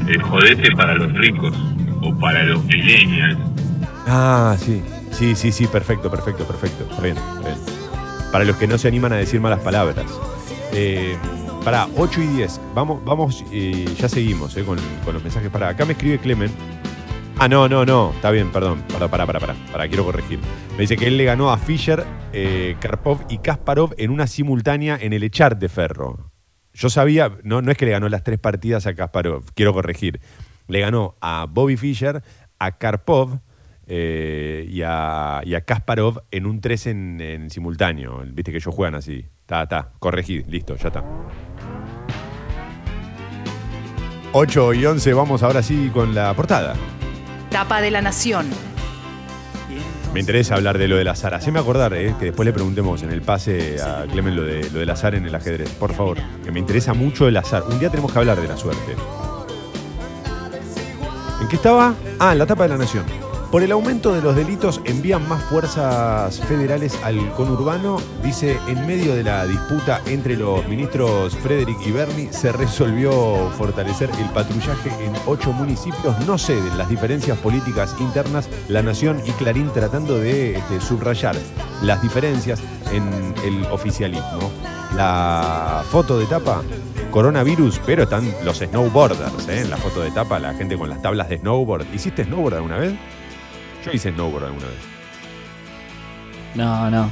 el jodete para los ricos o para los millennials. Ah, sí. Sí, sí, sí, perfecto, perfecto, perfecto. Está bien, bien. Para los que no se animan a decir malas palabras. Eh, para 8 y 10. Vamos, vamos, eh, ya seguimos eh, con, los mensajes. Para acá me escribe Clemen. Ah, no, no, no. Está bien, perdón. Para, para, para, para. Quiero corregir. Me dice que él le ganó a Fischer, eh, Karpov y Kasparov en una simultánea en el Echart de Ferro. Yo sabía, no, no es que le ganó las tres partidas a Kasparov, quiero corregir. Le ganó a Bobby Fischer, a Karpov eh, y, a, y a Kasparov en un 3 en, en simultáneo. Viste que ellos juegan así. Está, está, corregí, listo, ya está. 8 y 11, vamos ahora sí con la portada. Tapa de la Nación. Me interesa hablar de lo del azar. Haceme acordar, eh, que después le preguntemos en el pase a Clemen lo, de, lo del azar en el ajedrez. Por favor, que me interesa mucho el azar. Un día tenemos que hablar de la suerte. ¿En qué estaba? Ah, en la tapa de la nación. Por el aumento de los delitos envían más fuerzas federales al conurbano, dice, en medio de la disputa entre los ministros Frederick y Bernie, se resolvió fortalecer el patrullaje en ocho municipios. No ceden las diferencias políticas internas, La Nación y Clarín tratando de este, subrayar las diferencias en el oficialismo. La foto de tapa coronavirus, pero están los snowboarders, ¿eh? En la foto de tapa, la gente con las tablas de snowboard. ¿Hiciste snowboard alguna vez? Yo hice snowboard alguna vez. No, no.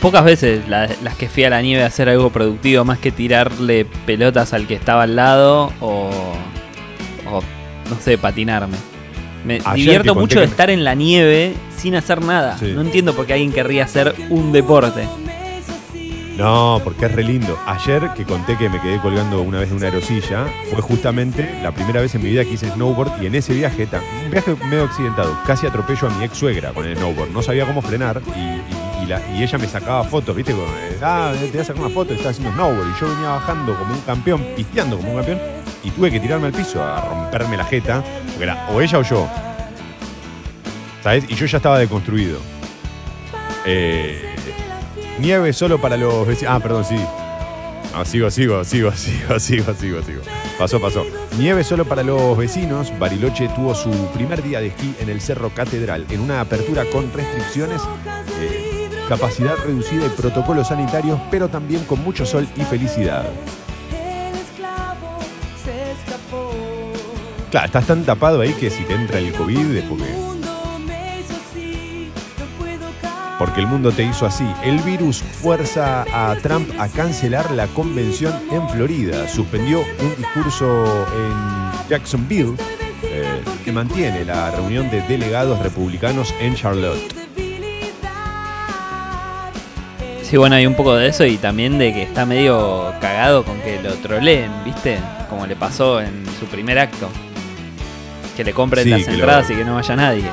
Pocas veces la- las que fui a la nieve a hacer algo productivo, más que tirarle pelotas al que estaba al lado o, o no sé, patinarme. Me Ayer divierto conté mucho de estar en la nieve sin hacer nada. Sí. No entiendo por qué alguien querría hacer un deporte. No, porque es re lindo. Ayer que conté que me quedé colgando una vez de una aerosilla, fue justamente la primera vez en mi vida que hice snowboard y en ese viaje, un viaje medio accidentado, casi atropello a mi ex suegra con el snowboard. No sabía cómo frenar y, y- y la- y ella me sacaba fotos, ¿viste? Como, eh, ah, te voy a sacar una foto, estaba haciendo snowboard y yo venía bajando como un campeón, pisteando como un campeón y tuve que tirarme al piso a romperme la jeta, porque era o ella o yo. ¿Sabes? Y yo ya estaba deconstruido. Eh, Nieve solo para los vecinos. Ah, perdón, sí. Ah, sigo, sigo, sigo, [laughs] sigo, sigo, sigo, sigo. Pasó, pasó. Nieve solo para los vecinos. Bariloche tuvo su primer día de esquí en el Cerro Catedral, en una apertura con restricciones, eh, capacidad reducida y protocolos sanitarios, pero también con mucho sol y felicidad. Claro, estás tan tapado ahí que si te entra el COVID es porque el mundo te hizo así. El virus fuerza a Trump a cancelar la convención en Florida. Suspendió un discurso en Jacksonville eh, que mantiene la reunión de delegados republicanos en Charlotte. Sí, bueno, hay un poco de eso y también de que está medio cagado con que lo troleen, ¿viste? Como le pasó en su primer acto. Que le compren Sí, las lo- entradas y que no vaya nadie.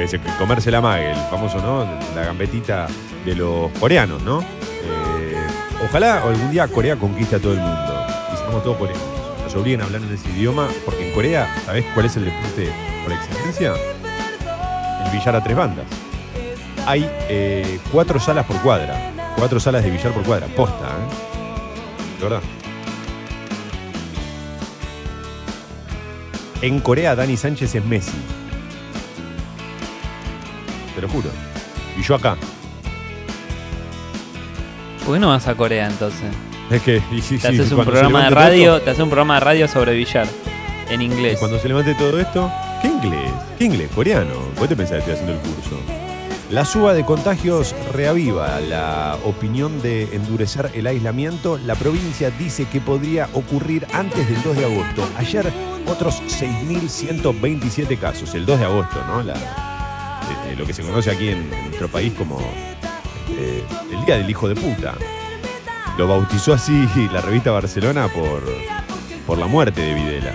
Que es el comerse la mague, el famoso, ¿no? La gambetita de los coreanos, ¿no? Eh, ojalá algún día Corea conquiste a todo el mundo y seamos todos coreanos. Nos obliguen a hablar en ese idioma, porque en Corea, ¿sabés cuál es el deporte por excelencia? El billar a tres bandas. Hay eh, cuatro salas por cuadra. Cuatro salas de billar por cuadra. Posta, ¿eh? De verdad. En Corea, Dani Sánchez es Messi. Te lo juro. Y yo acá. ¿Por qué no vas a Corea entonces? Es que. y Te haces un programa de radio, esto- te haces un programa de radio sobre billar. En y inglés. cuando se levante todo esto. ¿Qué inglés? ¿Qué inglés? Coreano. ¿Vos te pensás que estoy haciendo el curso? La suba de contagios reaviva la opinión de endurecer el aislamiento. La provincia dice que podría ocurrir antes del 2 de agosto. Ayer otros 6.127 casos, el 2 de agosto, ¿no? La- lo que se conoce aquí en, nuestro país como eh, el Día del Hijo de Puta. Lo bautizó así [laughs] la revista Barcelona por, por la muerte de Videla.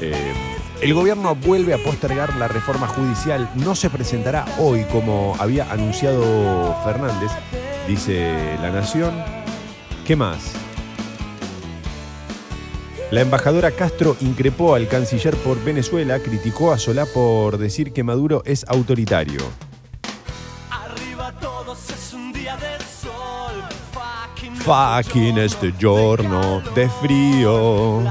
Eh, el gobierno vuelve a postergar la reforma judicial. No se presentará hoy como había anunciado Fernández, dice La Nación. ¿Qué más? La embajadora Castro increpó al canciller por Venezuela, criticó a Solá por decir que Maduro es autoritario. Fucking este giorno de frío.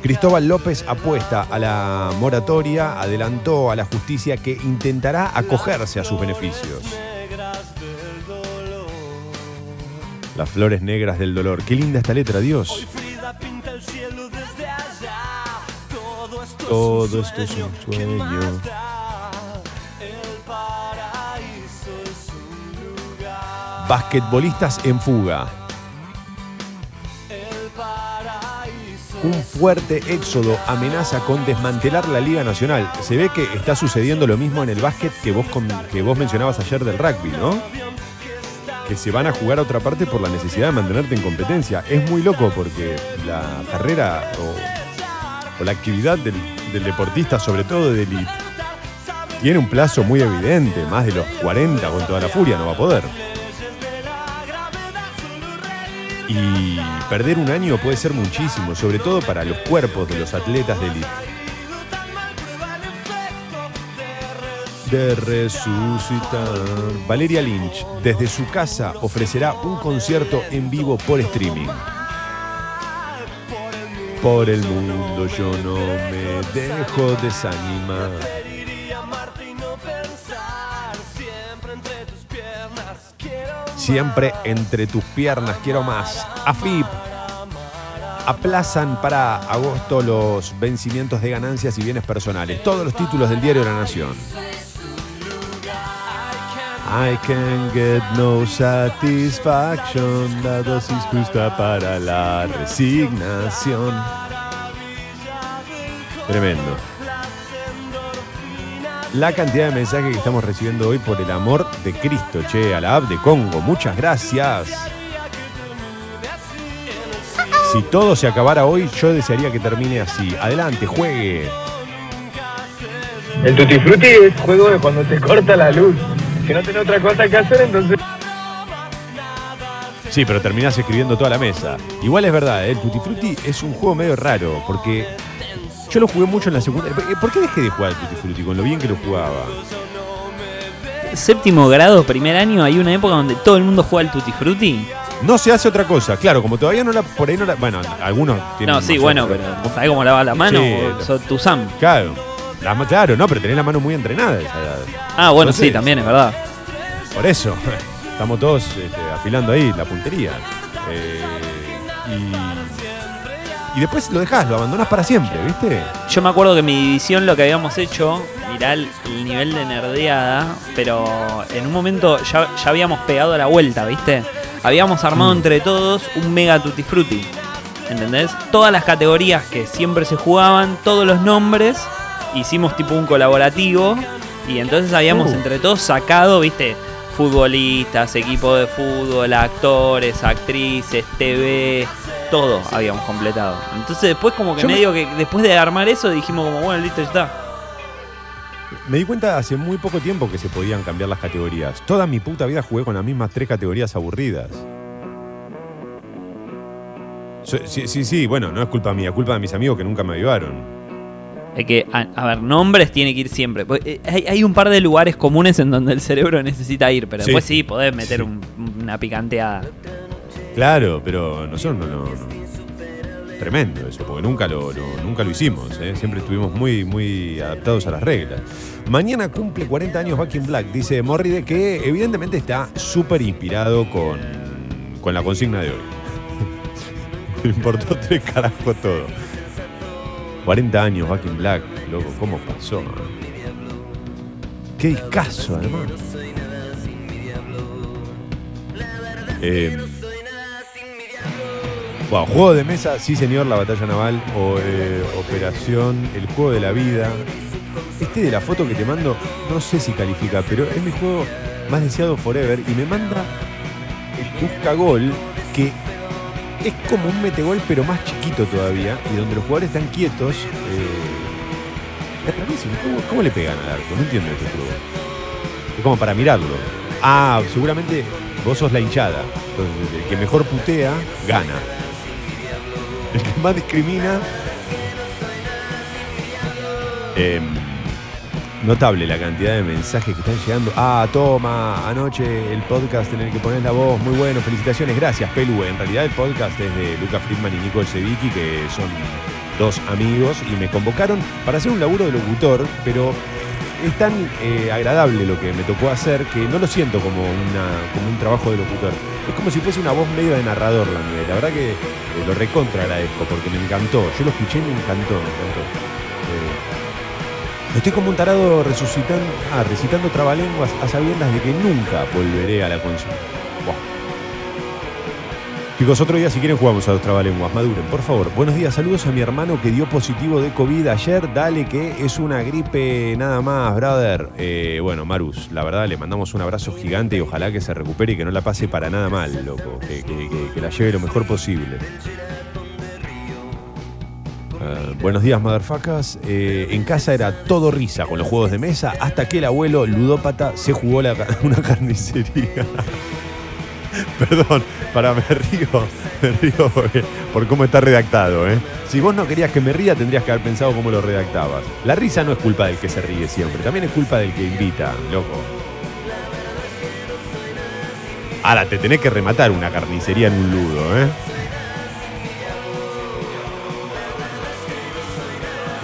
Cristóbal López apuesta a la moratoria, adelantó a la justicia que intentará acogerse a sus beneficios. Las flores negras del dolor. Qué linda esta letra, Dios. Todo esto es un sueño. Basquetbolistas en fuga. Un fuerte éxodo amenaza con desmantelar la Liga Nacional. Se ve que está sucediendo lo mismo en el básquet que vos, que vos mencionabas ayer del rugby, ¿no? Que se van a jugar a otra parte por la necesidad de mantenerte en competencia. Es muy loco porque la carrera o la actividad del, deportista, sobre todo de élite, tiene un plazo muy evidente. Más de los 40 con toda la furia no va a poder. Y perder un año puede ser muchísimo, sobre todo para los cuerpos de los atletas de élite. De resucitar. Valeria Lynch, desde su casa, ofrecerá un concierto en vivo por streaming. Por el mundo yo no me dejo desanimar. Siempre entre tus piernas, quiero más. AFIP. Aplazan para agosto los vencimientos de ganancias y bienes personales. Todos los títulos del diario La Nación. I can get no satisfaction. La dosis justa para la resignación. Tremendo. La cantidad de mensajes que estamos recibiendo hoy por el amor de Cristo, che, a la app de Congo. Muchas gracias. Si todo se acabara hoy, yo desearía que termine así. Adelante, juegue. El Tutti Frutti es juego de cuando te corta la luz. Que no tenés otra cosa que hacer, entonces. Sí, pero terminás escribiendo toda la mesa. Igual es verdad, ¿eh? el Tutti Frutti es un juego medio raro, porque yo lo jugué mucho en la segunda. ¿Por qué dejé de jugar al Tutti Frutti con lo bien que lo jugaba? Séptimo grado, primer año, hay una época donde todo el mundo juega al Tutti Frutti. No se hace otra cosa, claro, como todavía no la. Por ahí no la. Bueno, algunos tienen. No, sí, bueno, pero ¿sabés cómo lava la mano? Sí. O sos tu Sam. Claro. La claro, no, pero tenés la mano muy entrenada. esa edad. Ah, bueno, Entonces, sí, también es verdad. Por eso, [laughs] estamos todos este, afilando ahí la puntería. Eh, y, y después lo dejás, lo abandonás para siempre, ¿viste? Yo me acuerdo que mi división lo que habíamos hecho, mirá el, el nivel de nerdeada, pero en un momento ya, ya habíamos pegado la vuelta, ¿viste? Habíamos armado Mm. entre todos un mega tutti frutti. ¿Entendés? Todas las categorías que siempre se jugaban, todos los nombres, hicimos tipo un colaborativo y entonces habíamos Uh. entre todos sacado, ¿viste? Futbolistas, equipo de fútbol, actores, actrices, TV, todo habíamos completado. Entonces después como que Yo me- medio que después de armar eso dijimos como, bueno, listo, ya está. Me di cuenta hace muy poco tiempo que se podían cambiar las categorías. Toda mi puta vida jugué con las mismas tres categorías aburridas. Sí, sí, sí, bueno, no es culpa mía, culpa de mis amigos que nunca me ayudaron. Es que, a, a ver, nombres tiene que ir siempre. Porque, eh, Hay, hay un par de lugares comunes en donde el cerebro necesita ir, pero Sí. después sí podés meter Sí. un- una picanteada. Claro, pero nosotros no, no- no- Tremendo eso, porque nunca lo, lo- nunca lo hicimos. ¿eh? Siempre estuvimos muy, muy adaptados a las reglas. Mañana cumple 40 años Back in Black, dice Morride, que evidentemente está súper inspirado con, con la consigna de hoy. [laughs] Le importó tres carajos todo. 40 años Back Black, loco, ¿cómo pasó? Qué discazo, además. Eh, Wow, juego de mesa, sí señor, la batalla naval o eh, operación, el juego de la vida. Este de la foto que te mando, no sé si califica, pero es mi juego más deseado forever y me manda el busca gol que es como un metegol pero más chiquito todavía y donde los jugadores están quietos. eh, es rarísimo. ¿Cómo, le pegan al arco? No entiendo este juego. Es como para mirarlo. Ah, seguramente vos sos la hinchada. Entonces, el que mejor putea, gana. El que más discrimina. Em, notable la cantidad de mensajes que están llegando. Ah, toma, anoche el podcast en el que pones la voz. Muy bueno, felicitaciones. Gracias, Pelu. En realidad el podcast es de Luca Friedman y Nico Sevicki, que son dos amigos y me convocaron para hacer un laburo de locutor, pero es tan eh, agradable lo que me tocó hacer que no lo siento como, una, como un trabajo de locutor. Es como si fuese una voz medio de narrador la mía. La verdad que eh, lo recontra agradezco porque me encantó. Yo lo escuché y me encantó, me encantó. Estoy como un tarado resucitando, ah, recitando trabalenguas a sabiendas de que nunca volveré a la consola. Chicos, otro día si quieren jugamos a los trabalenguas, maduren, por favor. Buenos días, saludos a mi hermano que dio positivo de COVID ayer. Dale que es una gripe nada más, brother. Eh, bueno, Marus, la verdad le mandamos un abrazo gigante y ojalá que se recupere y que no la pase para nada mal, loco. Que la lleve lo mejor posible. Eh, buenos días, motherfuckers. Eh, en casa era todo risa con los juegos de mesa hasta que el abuelo ludópata se jugó la [laughs] una carnicería. [laughs] Perdón, para me río, [laughs] me río por cómo está redactado, ¿eh? Si vos no querías que me ría, tendrías que haber pensado cómo lo redactabas. La risa no es culpa del que se ríe siempre, también es culpa del que invita, loco. Ahora, te tenés que rematar una carnicería en un ludo, ¿eh?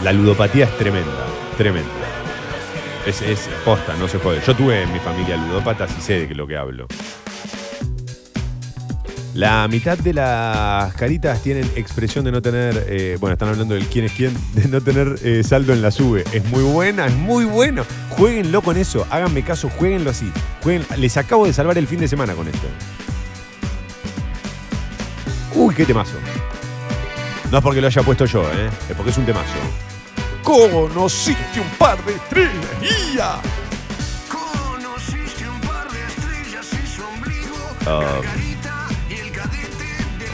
La ludopatía es tremenda, tremenda. Es, es posta, no se puede. Yo tuve en mi familia ludópatas y sé de lo que hablo. La mitad de las caritas tienen expresión de no tener, eh, bueno, están hablando del quién es quién, [laughs] de no tener eh, saldo en la sube. Es muy buena, es muy bueno. Jueguenlo con eso, háganme caso, jueguenlo así. Les acabo de salvar el fin de semana con esto. Uy, qué temazo. No es porque lo haya puesto yo, ¿eh? es porque es un temazo. Conociste un par de estrellas, guía. Um,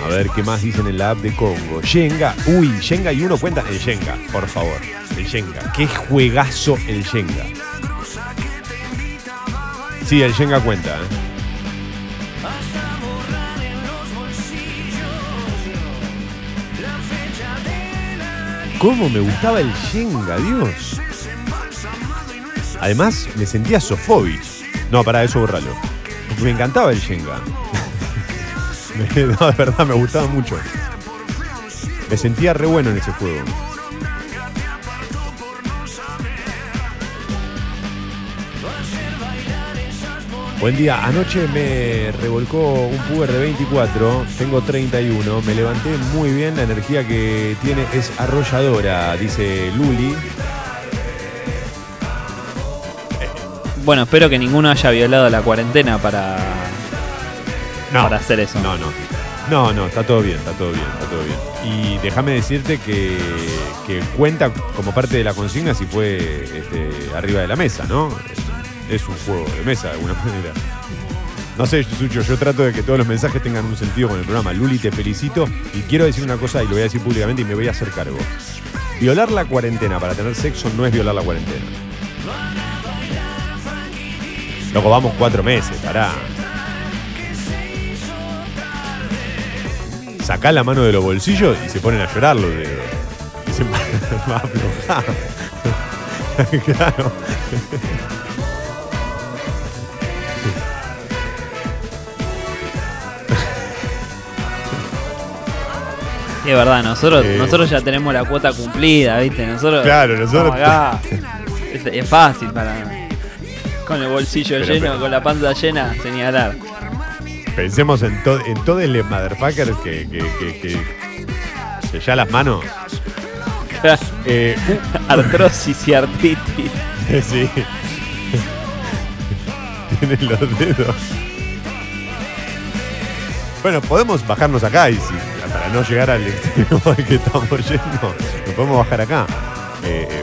a ver qué más dicen en la app de Congo. Shenga. Uy, Shenga y uno cuenta. El Shenga, por favor. El Shenga. Qué juegazo el Shenga. Sí, el Shenga cuenta. ¿eh? ¿Cómo me gustaba el Shenga, Dios? Además, me sentía Sofobis. No, para eso borralo. Me encantaba el Shenga. Me- [laughs] no, de verdad, me gustaba mucho. Me sentía re bueno en ese juego. Buen día, anoche me revolcó un puber de 24, tengo 31, me levanté muy bien, la energía que tiene es arrolladora, dice Luli. Bueno, espero que ninguno haya violado la cuarentena para, No. para hacer eso. No, no. No, no, está todo bien, está todo bien, está todo bien. Y déjame decirte que, que cuenta como parte de la consigna si fue este, arriba de la mesa, ¿no? Es un juego de mesa de alguna [laughs] manera. No sé, Sucho, yo trato de que todos los mensajes tengan un sentido con el programa. Luli, te felicito y quiero decir una cosa y lo voy a decir públicamente y me voy a hacer cargo. Violar la cuarentena para tener sexo no es violar la cuarentena. Luego vamos cuatro meses, pará. Sacá la mano de los bolsillos y se ponen a llorar los dedos. [laughs] Se va a aflojar. [laughs] claro. Es verdad, nosotros, Eh. nosotros ya tenemos la cuota cumplida, ¿viste? Nosotros. Claro, nosotros- acá. [laughs] Es, es fácil para. Con el bolsillo Pero, lleno, pero- con la panza llena, señalar. Pensemos en, to- en todos los motherfuckers que, que, que, que- que ya las manos. [laughs] Eh, Artrosis y artritis. [laughs] sí. Tienen los dedos. Bueno, podemos bajarnos acá y si, para no llegar al extremo al que estamos yendo, nos podemos bajar acá. Eh, eh,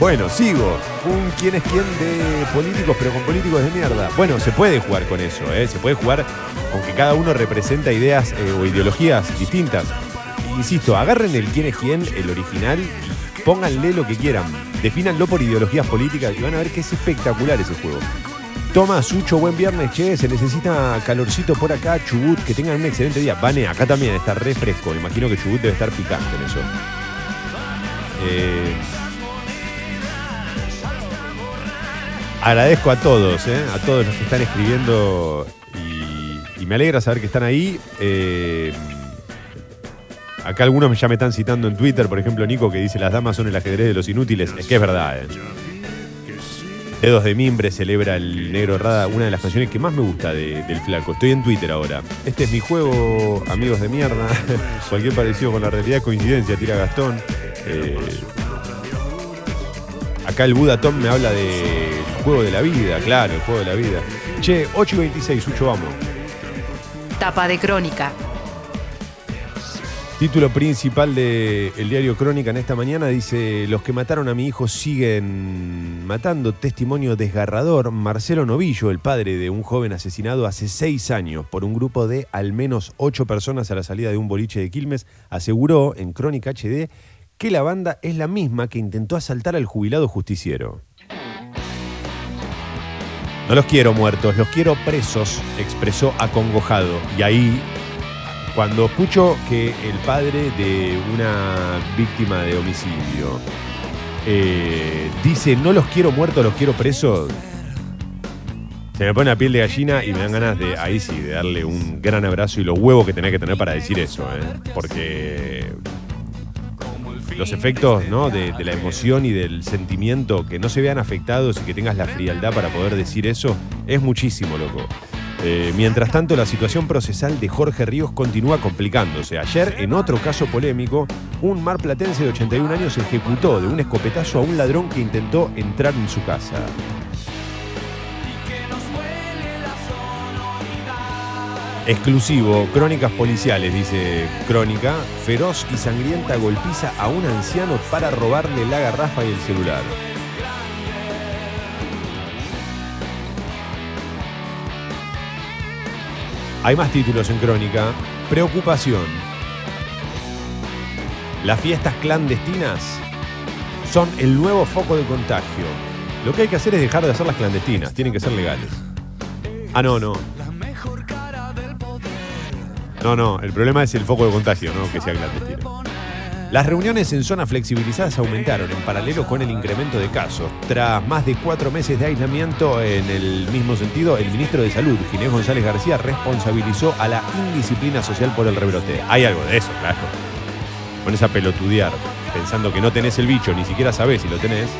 bueno, sigo. Un quién es quién de políticos, pero con políticos de mierda. Bueno, se puede jugar con eso, ¿eh? Se puede jugar, aunque cada uno representa ideas o ideologías distintas. Insisto, agarren el quién es quién, el original, y pónganle lo que quieran. Defínanlo por ideologías políticas y van a ver que es espectacular ese juego. Toma, Sucho, buen viernes, che, se necesita calorcito por acá, Chubut, que tengan un excelente día. Vane, acá también está re fresco, me imagino que Chubut debe estar picante en eso. Eh, agradezco a todos, eh, a todos los que están escribiendo y, y me alegra saber que están ahí. Eh, acá algunos ya me están citando en Twitter, por ejemplo Nico que dice las damas son el ajedrez de los inútiles. Es que es verdad. eh. Dedos de Mimbre celebra el Negro Rada, una de las canciones que más me gusta de- del flaco. Estoy en Twitter ahora. Este es mi juego, amigos de mierda. [laughs] Cualquier parecido con la realidad coincidencia, tira Gastón. Eh, acá el Buda Tom me habla del juego de la vida, claro, el juego de la vida. Che, 8 y 26, Sucho, vamos. Tapa de crónica. Título principal del diario Crónica en esta mañana dice, los que mataron a mi hijo siguen matando. Testimonio desgarrador. Marcelo Novillo, el padre de un joven asesinado hace seis años por un grupo de al menos ocho personas a la salida de un boliche de Quilmes, aseguró en Crónica HD que la banda es la misma que intentó asaltar al jubilado justiciero. No los quiero muertos, los quiero presos, expresó acongojado. Y ahí cuando escucho que el padre de una víctima de homicidio eh, dice no los quiero muertos, los quiero presos, se me pone la piel de gallina y me dan ganas de, ahí sí, de darle un gran abrazo y los huevos que tenés que tener para decir eso, ¿eh? porque los efectos ¿no? de, de la emoción y del sentimiento que no se vean afectados y que tengas la frialdad para poder decir eso, es muchísimo, loco. Eh, mientras tanto, la situación procesal de Jorge Ríos continúa complicándose. Ayer, en otro caso polémico, un marplatense de 81 años ejecutó de un escopetazo a un ladrón que intentó entrar en su casa. Exclusivo, crónicas policiales, dice Crónica. Feroz y sangrienta golpiza a un anciano para robarle la garrafa y el celular. Hay más títulos en Crónica. Preocupación. Las fiestas clandestinas son el nuevo foco de contagio. Lo que hay que hacer es dejar de hacerlas clandestinas, tienen que ser legales. Ah, no, no. No, no, el problema es el foco de contagio, no que sea clandestino. Las reuniones en zonas flexibilizadas aumentaron en paralelo con el incremento de casos. Tras más de cuatro meses de aislamiento, en el mismo sentido, el ministro de Salud, Ginés González García, responsabilizó a la indisciplina social por el rebrote. Hay algo de eso, claro. Pones a pelotudear pensando que no tenés el bicho, ni siquiera sabés si lo tenés.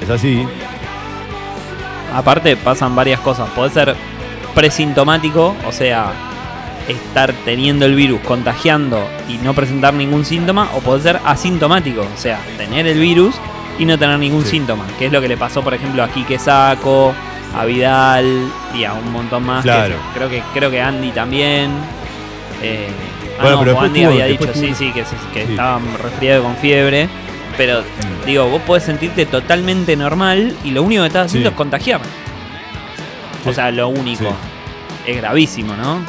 Es así. Aparte pasan varias cosas. Puede ser presintomático, o sea, estar teniendo el virus, contagiando y no presentar ningún síntoma, o puede ser asintomático, o sea, tener el virus y no tener ningún síntoma, que es lo que le pasó, por ejemplo, a Quique Saco, a Vidal y a un montón más. que Claro. creo que creo que Andy también. Eh, ah, Bueno, no, pero Andy tuvo- había dicho, sí, sí, que, que Sí. estaba resfriado con fiebre. Pero digo, vos podés sentirte totalmente normal y lo único que estás haciendo Sí. es contagiar. O sea, lo único. Es gravísimo, ¿no?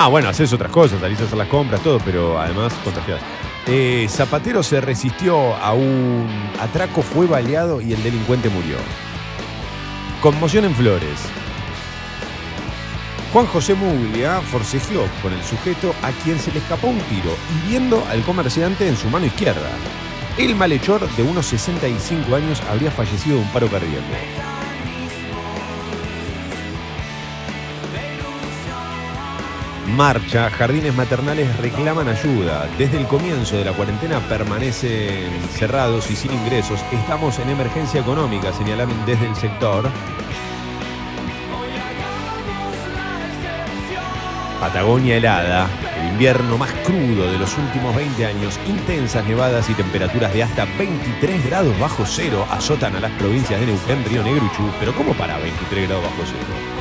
Ah, bueno, haces otras cosas, salís a hacer las compras, todo, pero además contagiás. Eh, Zapatero se resistió a un atraco, fue baleado y el delincuente murió. Conmoción en Flores. Juan José Muglia forcejeó con el sujeto a quien se le escapó un tiro, hiriendo al comerciante en su mano izquierda. El malhechor, de unos 65 años, habría fallecido de un paro cardíaco. Marcha, jardines maternales reclaman ayuda. Desde el comienzo de la cuarentena permanecen cerrados y sin ingresos. Estamos en emergencia económica, señalaron desde el sector. Patagonia helada, el invierno más crudo de los últimos 20 años, intensas nevadas y temperaturas de hasta 23 grados bajo cero azotan a las provincias de Neuquén, Río Negro y Chubut. Pero ¿cómo para 23 grados bajo cero?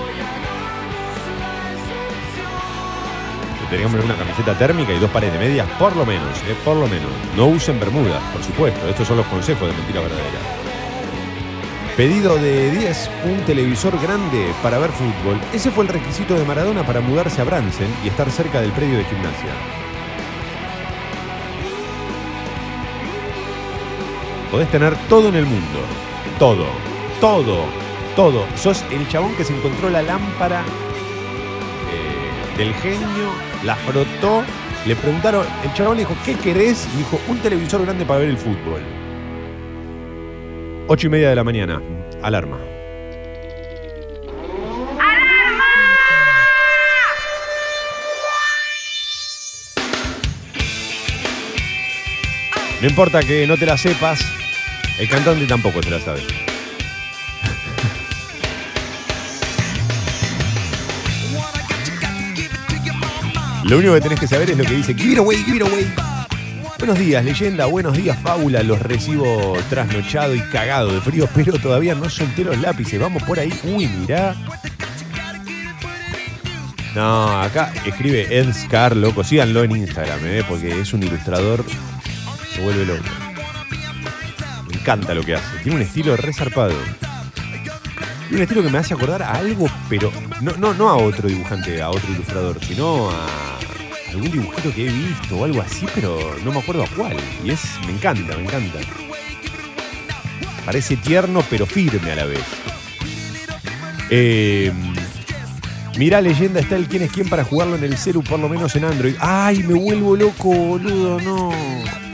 Que poner una camiseta térmica y dos pares de medias, por lo menos, eh, por lo menos. No usen bermudas, por supuesto. Estos son los consejos de mentira verdadera. Pedido de 10, un televisor grande para ver fútbol. Ese fue el requisito de Maradona para mudarse a Bransen y estar cerca del predio de gimnasia. Podés tener todo en el mundo. Todo. Todo. Todo. Sos el chabón que se encontró la lámpara eh, del genio, la frotó, le preguntaron, el chabón le dijo, ¿qué querés? Y dijo, un televisor grande para ver el fútbol. Ocho y media de la mañana. Alarma. No importa que no te la sepas, el cantante tampoco se la sabe. Lo único que tenés que saber es lo que dice Give it away, give. Buenos días, leyenda, buenos días, fábula. Los recibo trasnochado y cagado de frío, pero todavía no solté los lápices. Vamos por ahí. Uy, mirá. No, acá escribe Ed Scar, loco. Síganlo en Instagram, ¿eh? porque es un ilustrador. Se vuelve loco. Me encanta lo que hace. Tiene un estilo resarpado. Tiene un estilo que me hace acordar a algo, pero no, no, no a otro dibujante, a otro ilustrador, sino a algún dibujito que he visto o algo así, pero no me acuerdo a cuál. Y es, me encanta, me encanta. Parece tierno, pero firme a la vez. Eh, mirá, leyenda, está el quién es quién para jugarlo en el celu, por lo menos en Android. ¡Ay, me vuelvo loco, boludo! No.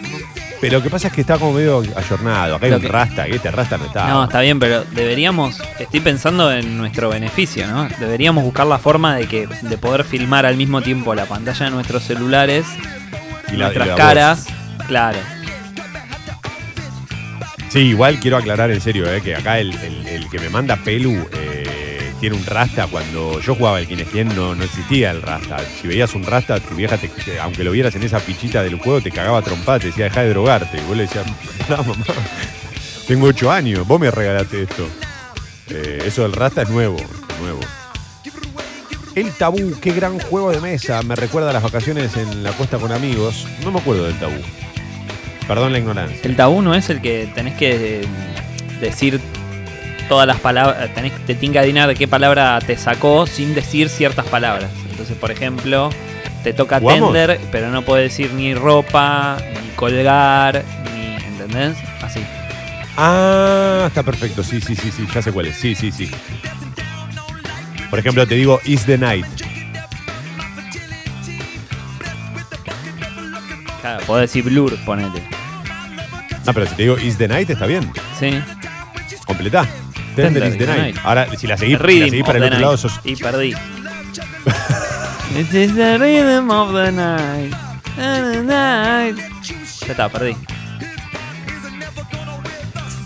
Pero lo que pasa es que está como medio ayornado. Acá hay Lo un que- rasta, que este rasta no está. No, está bien, pero deberíamos, estoy pensando en nuestro beneficio, ¿no? Deberíamos buscar la forma de que de poder filmar al mismo tiempo la pantalla de nuestros celulares Y la- nuestras y la caras, claro. Sí, igual quiero aclarar en serio, eh, que acá el, el- el que me manda Pelu eh, tiene un rasta. Cuando yo jugaba el Kinestien no, no existía el rasta. Si veías un rasta, tu vieja, te- te- aunque lo vieras en esa fichita del juego, te cagaba trompada, te decía, deja de drogarte. Y vos le decías, [laughs] no, mamá, tengo ocho años, vos me regalaste esto. Eh, eso del rasta es nuevo, nuevo. El tabú, qué gran juego de mesa. Me recuerda a las vacaciones en la costa con amigos. No me acuerdo del tabú. Perdón la ignorancia. El tabú no es el que tenés que eh, decir todas las palabras, tenés, te tiene que adivinar de qué palabra te sacó sin decir ciertas palabras. Entonces, por ejemplo, te toca ¿Jugamos? tender, pero no puedes decir ni ropa, ni colgar, ni. ¿Entendés? Así. Ah, está perfecto. Sí, sí, sí, sí, ya sé cuál es. Sí, sí, sí. Por ejemplo, te digo Is the Night. Claro, podés decir blur, ponete. No, pero si te digo Is the Night está bien. Sí. Completá. Tender, is the night. Ahora, si la seguís, si la Rhythm seguís of para el the otro night. lado, sos. Y perdí. [laughs] It is the rhythm of the night. the night. Ya está, perdí.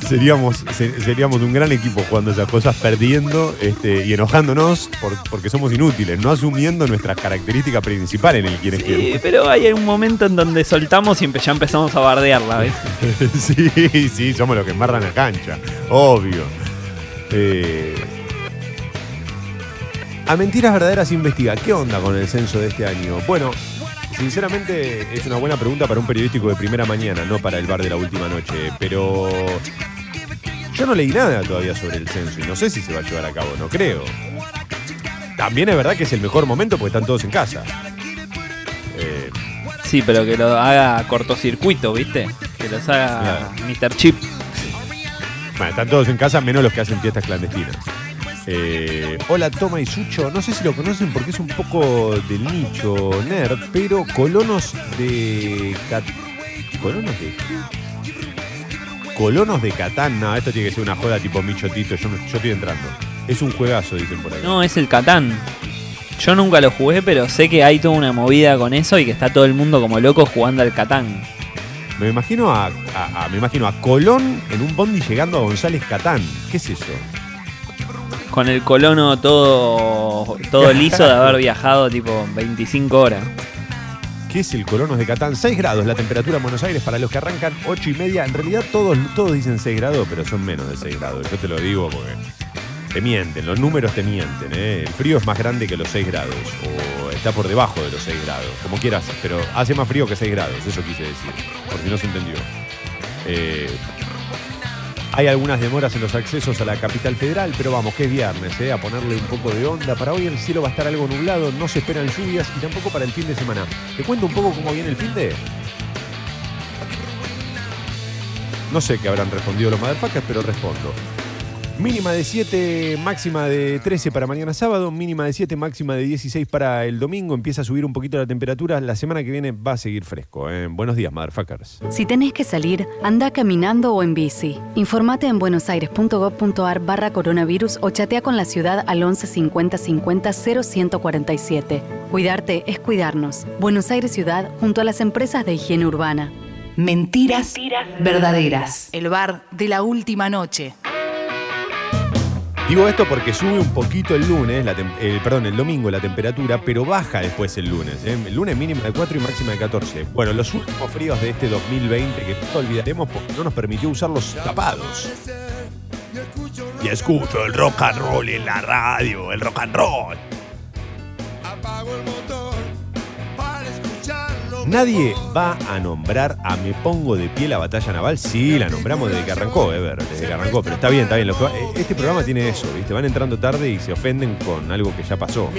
Seríamos, se- seríamos un gran equipo jugando esas cosas, perdiendo este, y enojándonos por- porque somos inútiles, no asumiendo nuestra característica principal en el quienes Sí, pero hay un momento en donde soltamos y empe- ya empezamos a bardearla, ¿ves? [laughs] sí, sí, somos los que embarran la cancha, obvio. Eh, a mentiras verdaderas investiga. ¿Qué onda con el censo de este año? Bueno, sinceramente es una buena pregunta para un periodístico de primera mañana, no para el bar de la última noche. Pero yo no leí nada todavía sobre el censo y no sé si se va a llevar a cabo, no creo. También es verdad que es el mejor momento porque están todos en casa. Eh, Sí, pero que lo haga cortocircuito, ¿viste? Que los haga Mr. Chip. Bueno, están todos en casa, menos los que hacen fiestas clandestinas. Eh, hola, Toma y Sucho. No sé si lo conocen porque es un poco del nicho nerd, pero colonos de. Cat- ¿Colonos de? Colonos de Catán. No, esto tiene que ser una joda tipo Michotito. Yo, yo estoy entrando. Es un juegazo, dicen por ahí. No, es el Catán. Yo nunca lo jugué, pero sé que hay toda una movida con eso y que está todo el mundo como loco jugando al Catán. Me imagino a, a- a- me imagino a Colón en un bondi llegando a González Catán. ¿Qué es eso? Con el colono todo, todo liso de haber viajado tipo 25 horas. ¿Qué es el Colonos de Catán? 6 grados la temperatura en Buenos Aires para los que arrancan 8 y media. En realidad todos, todos dicen 6 grados, pero son menos de 6 grados. Yo te lo digo porque te mienten, los números te mienten. ¿eh? El frío es más grande que los 6 grados o está por debajo de los 6 grados, como quieras, pero hace más frío que 6 grados, eso quise decir, por si no se entendió. Eh, hay algunas demoras en los accesos a la capital federal, pero vamos, que es viernes, ¿eh? a ponerle un poco de onda. Para hoy el cielo va a estar algo nublado, no se esperan lluvias y tampoco para el fin de semana. ¿Te cuento un poco cómo viene el fin de? No sé qué habrán respondido los motherfuckers, pero respondo. Mínima de 7, máxima de 13 para mañana sábado, mínima de 7, máxima de 16 para el domingo. Empieza a subir un poquito la temperatura. La semana que viene va a seguir fresco. ¿eh? Buenos días, motherfuckers. Si tenés que salir, anda caminando o en bici. Informate en buenosaires.gov.ar barra coronavirus o chatea con la ciudad al 11 50 50 0147. Cuidarte es cuidarnos. Buenos Aires Ciudad junto a las empresas de higiene urbana. Mentiras, verdaderas. El bar de la última noche. Digo esto porque sube un poquito el lunes, la eh, perdón, el domingo la temperatura, pero baja después el lunes. ¿eh? El lunes mínima de 4 y máxima de 14. Bueno, los últimos fríos de este 2020 que no olvidaremos porque no nos permitió usar los tapados. Y escucho el rock and roll en la radio, el rock and roll. Nadie va a nombrar a Me Pongo de Pie la batalla naval. Sí, la nombramos desde que arrancó, Ever, desde que arrancó. Pero está bien, está bien. Eh, este programa tiene eso, ¿viste? Van entrando tarde y se ofenden con algo que ya pasó.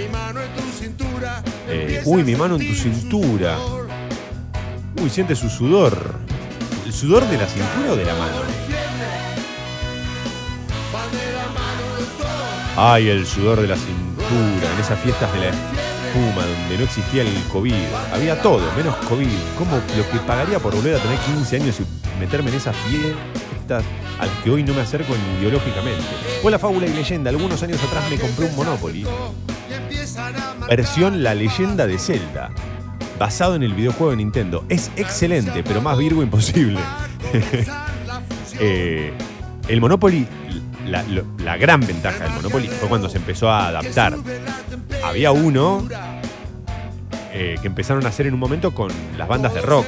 Eh, uy, mi mano en tu cintura. Uy, siente su sudor. ¿El sudor de la cintura o de la mano? Ay, el sudor de la cintura. En esas fiestas de la donde no existía el COVID. Había todo, menos COVID. ¿Cómo lo que pagaría por volver a tener 15 años y meterme en esas fiestas a las que hoy no me acerco ni ideológicamente? Hola, fábula y leyenda. Algunos años atrás me compré un Monopoly. Versión La leyenda de Zelda. Basado en el videojuego de Nintendo. Es excelente, pero más Virgo imposible. [laughs] Eh, el Monopoly, la, lo- la gran ventaja del Monopoly fue cuando se empezó a adaptar. Había uno eh, que empezaron a hacer en un momento con las bandas de rock.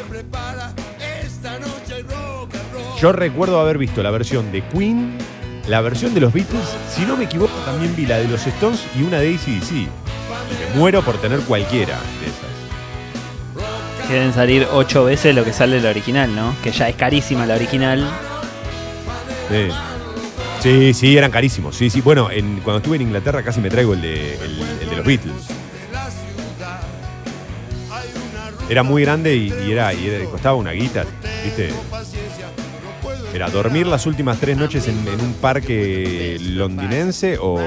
Yo recuerdo haber visto la versión de Queen, la versión de los Beatles, si no me equivoco también vi la de los Stones y una de ACDC. Y me muero por tener cualquiera de esas. Que deben salir ocho veces lo que sale la original, ¿no? Que ya es carísima la original. Sí. Sí, sí, eran carísimos. Sí, sí. Bueno, en- cuando estuve en Inglaterra casi me traigo el de, el, de los Beatles. Era muy grande y, y era, y era- costaba una guita, ¿viste? Era dormir las últimas tres noches en, en un parque londinense o.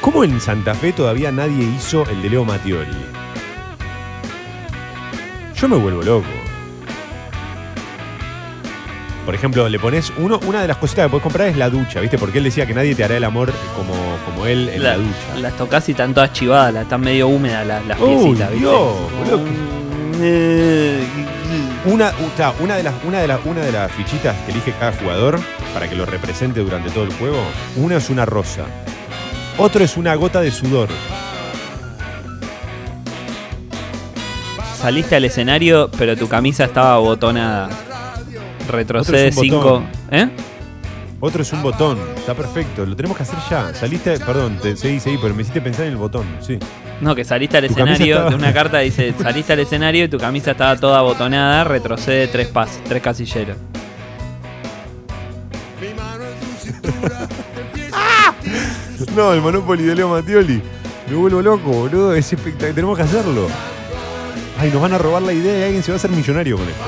¿Cómo en Santa Fe todavía nadie hizo el de Leo Mattioli? Yo me vuelvo loco. Por ejemplo, le pones uno, una de las cositas que puedes comprar es la ducha, ¿viste? Porque él decía que nadie te hará el amor como, como él en la, La- ducha. Las tocas y están todas chivadas, la- están medio húmedas las, las piecitas, ¿viste? Dios, boludo, Una, o sea, una, de las, una, de las, una de las fichitas que elige cada jugador para que lo represente durante todo el juego, una es una rosa, otro es una gota de sudor. Saliste al escenario, pero tu camisa estaba abotonada. Retrocede Otro es un 5. botón. ¿Eh? Otro es un botón, está perfecto, lo tenemos que hacer ya. Saliste, perdón, te seguí, seguí, pero me hiciste pensar en el botón, sí. No, que saliste al Tu escenario, estaba- de una carta dice, saliste al escenario y tu camisa estaba toda abotonada, retrocede tres pasos, tres casilleros. [laughs] No, el Monopoly de Leo Mattioli. Me vuelvo loco, boludo. Es espectacular. Tenemos que hacerlo. Ay, nos van a robar la idea y alguien se va a hacer millonario con esto.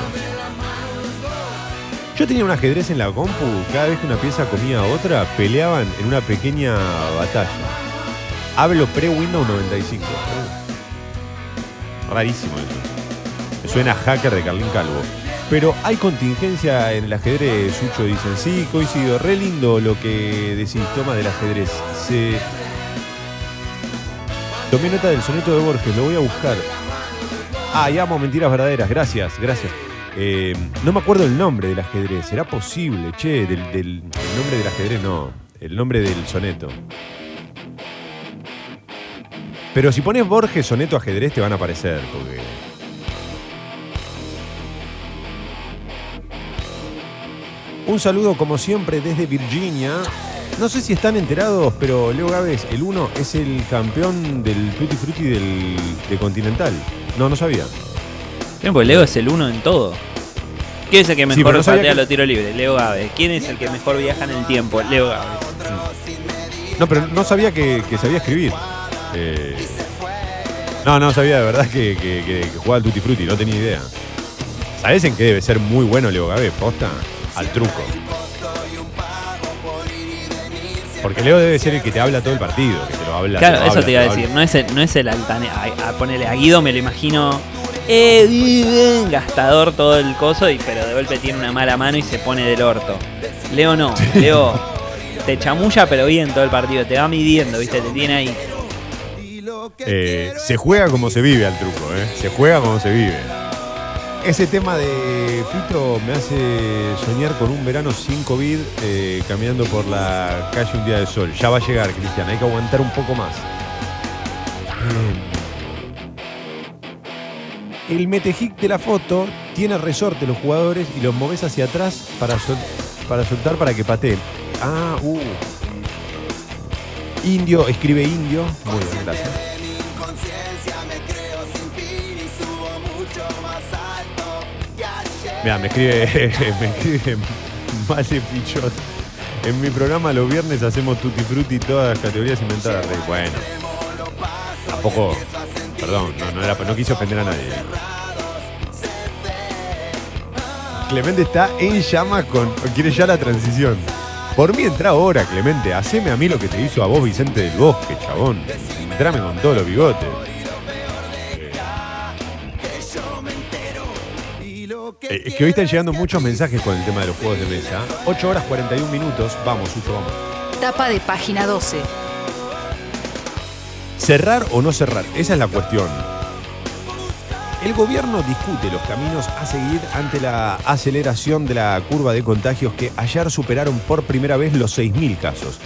Yo tenía un ajedrez en la compu. Cada vez que una pieza comía a otra, peleaban en una pequeña batalla. Hablo pre-Windows 95. Uh. Rarísimo eso. Me suena a hacker de Carlín Calvo. Pero hay contingencia en el ajedrez, Sucho. Dicen, sí, coincido. Re lindo lo que decís, toma del ajedrez. Se... Tomé nota del soneto de Borges, lo voy a buscar. Ah, y amo mentiras verdaderas. Gracias, gracias. Eh, no me acuerdo el nombre del ajedrez. ¿Será posible? Che, del, el nombre del ajedrez no. El nombre del soneto. Pero si pones Borges soneto ajedrez te van a aparecer. Un saludo como siempre desde Virginia. No sé si están enterados, pero Leo Gávez, el 1, es el campeón del Tutti Frutti del, de Continental. No, no sabía. Bien, pues Leo es el uno en todo. ¿Quién es el que Sí, mejor no sabía patea que- los tiros libres? Leo Gávez. ¿Quién es el que mejor viaja en el tiempo? Leo Gávez. No, pero no sabía que, que sabía escribir. Eh, no, no sabía de verdad que, que- jugaba al Tutti Frutti, no tenía idea. ¿Sabes en qué debe ser muy bueno Leo Gávez? Posta, al truco. Porque Leo debe ser el que te habla todo el partido, que te lo habla. Claro, te lo eso habla, te iba a decir. No es el, no es el altanero. A, a ponerle a Guido me lo imagino. Eh, eh, eh, gastador todo el coso, y, pero de golpe tiene una mala mano y se pone del orto. Leo no. Leo te chamulla, pero bien todo el partido. Te va midiendo, ¿viste? Te tiene ahí. Eh, se juega como se vive al truco, ¿eh? Se juega como se vive. Ese tema de Fito me hace soñar con un verano sin COVID eh, caminando por la calle un día de sol. Ya va a llegar, Cristian, hay que aguantar un poco más. El metejic de la foto tiene resorte los jugadores y los moves hacia atrás para, para soltar para que pateen. Ah, uh. Indio, escribe indio. Muy bien, gracias. Mira, me escribe, [laughs] me escribe Male Pichot. En mi programa los viernes hacemos tutti frutti todas las categorías inventadas. Bueno, tampoco, perdón, no, no, no quise ofender a nadie. Clemente está en llamas con, quiere ya la transición. Por mí entra ahora, Clemente. Haceme a mí lo que te hizo a vos, Vicente del Bosque, chabón. Entrame con todos los bigotes. Eh, Es que hoy están llegando muchos mensajes con el tema de los juegos de mesa. 8 horas 41 minutos. Vamos, Sucho, vamos. Tapa de página 12. ¿Cerrar o no cerrar? Esa es la cuestión. El gobierno discute los caminos a seguir ante la aceleración de la curva de contagios que ayer superaron por primera vez los 6.000 casos.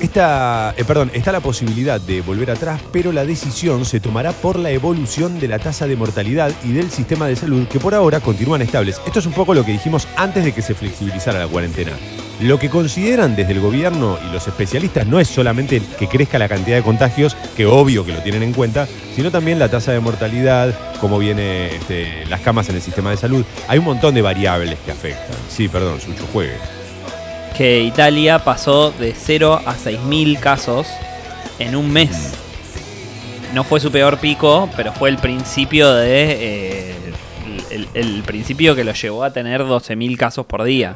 Esta, eh, perdón, está la posibilidad de volver atrás, pero la decisión se tomará por la evolución de la tasa de mortalidad y del sistema de salud, que por ahora continúan estables. Esto es un poco lo que dijimos antes de que se flexibilizara la cuarentena. Lo que consideran desde el gobierno y los especialistas no es solamente que crezca la cantidad de contagios, que obvio que lo tienen en cuenta, sino también la tasa de mortalidad, cómo vienen las camas en el sistema de salud. Hay un montón de variables que afectan. Sí, perdón, Sucho, juegue. Que Italia pasó de 0 a 6.000 casos en un mes. No fue su peor pico, pero fue el principio de. eh, el, el principio que lo llevó a tener 12.000 casos por día.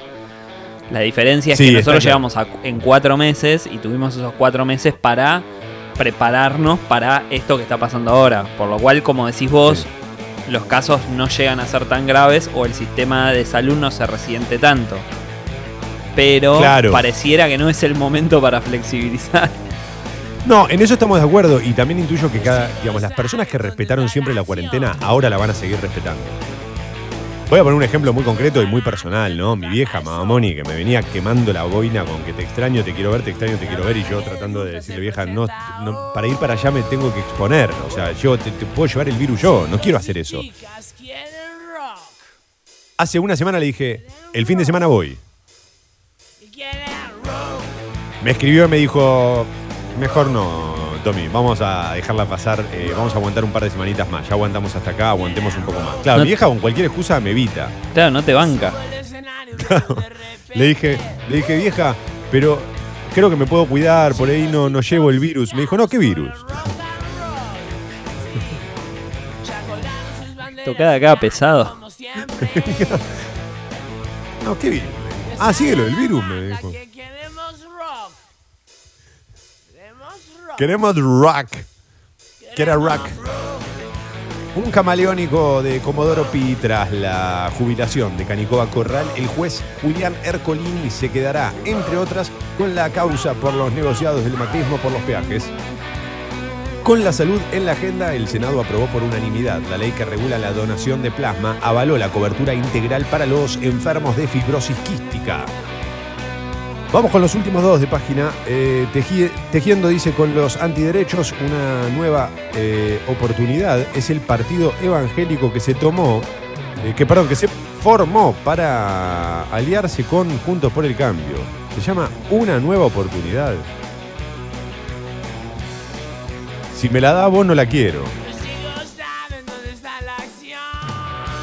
La diferencia es Sí, que nosotros llegamos a- en cuatro meses y tuvimos esos cuatro meses para prepararnos para esto que está pasando ahora. Por lo cual, como decís vos, los casos no llegan a ser tan graves o el sistema de salud no se resiente tanto. Pero Claro. pareciera que no es el momento para flexibilizar. [laughs] No, en eso estamos de acuerdo y también intuyo que cada, digamos, las personas que respetaron siempre la cuarentena ahora la van a seguir respetando. Voy a poner un ejemplo muy concreto y muy personal, ¿no? Mi vieja, mamá Moni, que me venía quemando la boina con que te extraño, te quiero ver, te extraño, te quiero ver, y yo tratando de decirle, vieja, no, no, para ir para allá me tengo que exponer. O sea, yo te, te puedo llevar el virus yo, no quiero hacer eso. Hace una semana le dije, el fin de semana voy. Me escribió y me dijo, mejor no, Tommy, vamos a dejarla pasar, eh, vamos a aguantar un par de semanitas más, ya aguantamos hasta acá, aguantemos un poco más. Claro, No- mi vieja con cualquier excusa me evita. Claro, no te banca. [laughs] Le dije, le dije, vieja, pero creo que me puedo cuidar, por ahí no, no llevo el virus. Me dijo, no, ¿qué virus? [laughs] Tocada acá pesado. [laughs] No, ¿qué virus? Ah, síguelo, el virus, me dijo. Queremos rock. Quiera rock. Un camaleónico de Comodoro Pi tras la jubilación de Canicoba Corral, el juez Julián Ercolini se quedará, entre otras, con la causa por los negociados del macrismo por los peajes. Con la salud en la agenda, el Senado aprobó por unanimidad la ley que regula la donación de plasma, avaló la cobertura integral para los enfermos de fibrosis quística. Vamos con los últimos dos de página. Eh, Teji- Tejiendo dice con los antiderechos una nueva eh, oportunidad. Es el partido evangélico que se tomó, eh, que perdón, que se formó para aliarse con Juntos por el Cambio. Se llama Una Nueva Oportunidad. Si me la da vos no la quiero.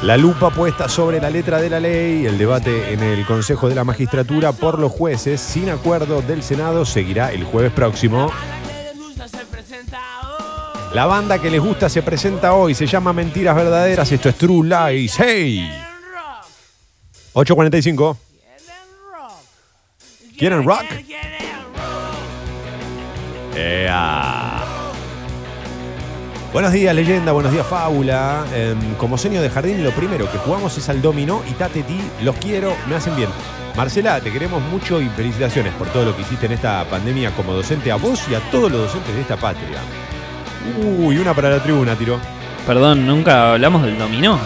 La lupa puesta sobre la letra de la ley, el debate en el Consejo de la Magistratura por los jueces sin acuerdo del Senado seguirá el jueves próximo. La banda que les gusta se presenta hoy, se llama Mentiras Verdaderas, esto es True Lies. ¡Hey! 8.45. ¿Quieren rock? ¡Ea! Buenos días, leyenda, buenos días, fábula. Em, como sueño de jardín, lo primero que jugamos es al dominó y Tateti. Los quiero, me hacen bien. Marcela, te queremos mucho y felicitaciones por todo lo que hiciste en esta pandemia como docente a vos y a todos los docentes de esta patria. Uy, una para la tribuna, tiró. Perdón, nunca hablamos del dominó.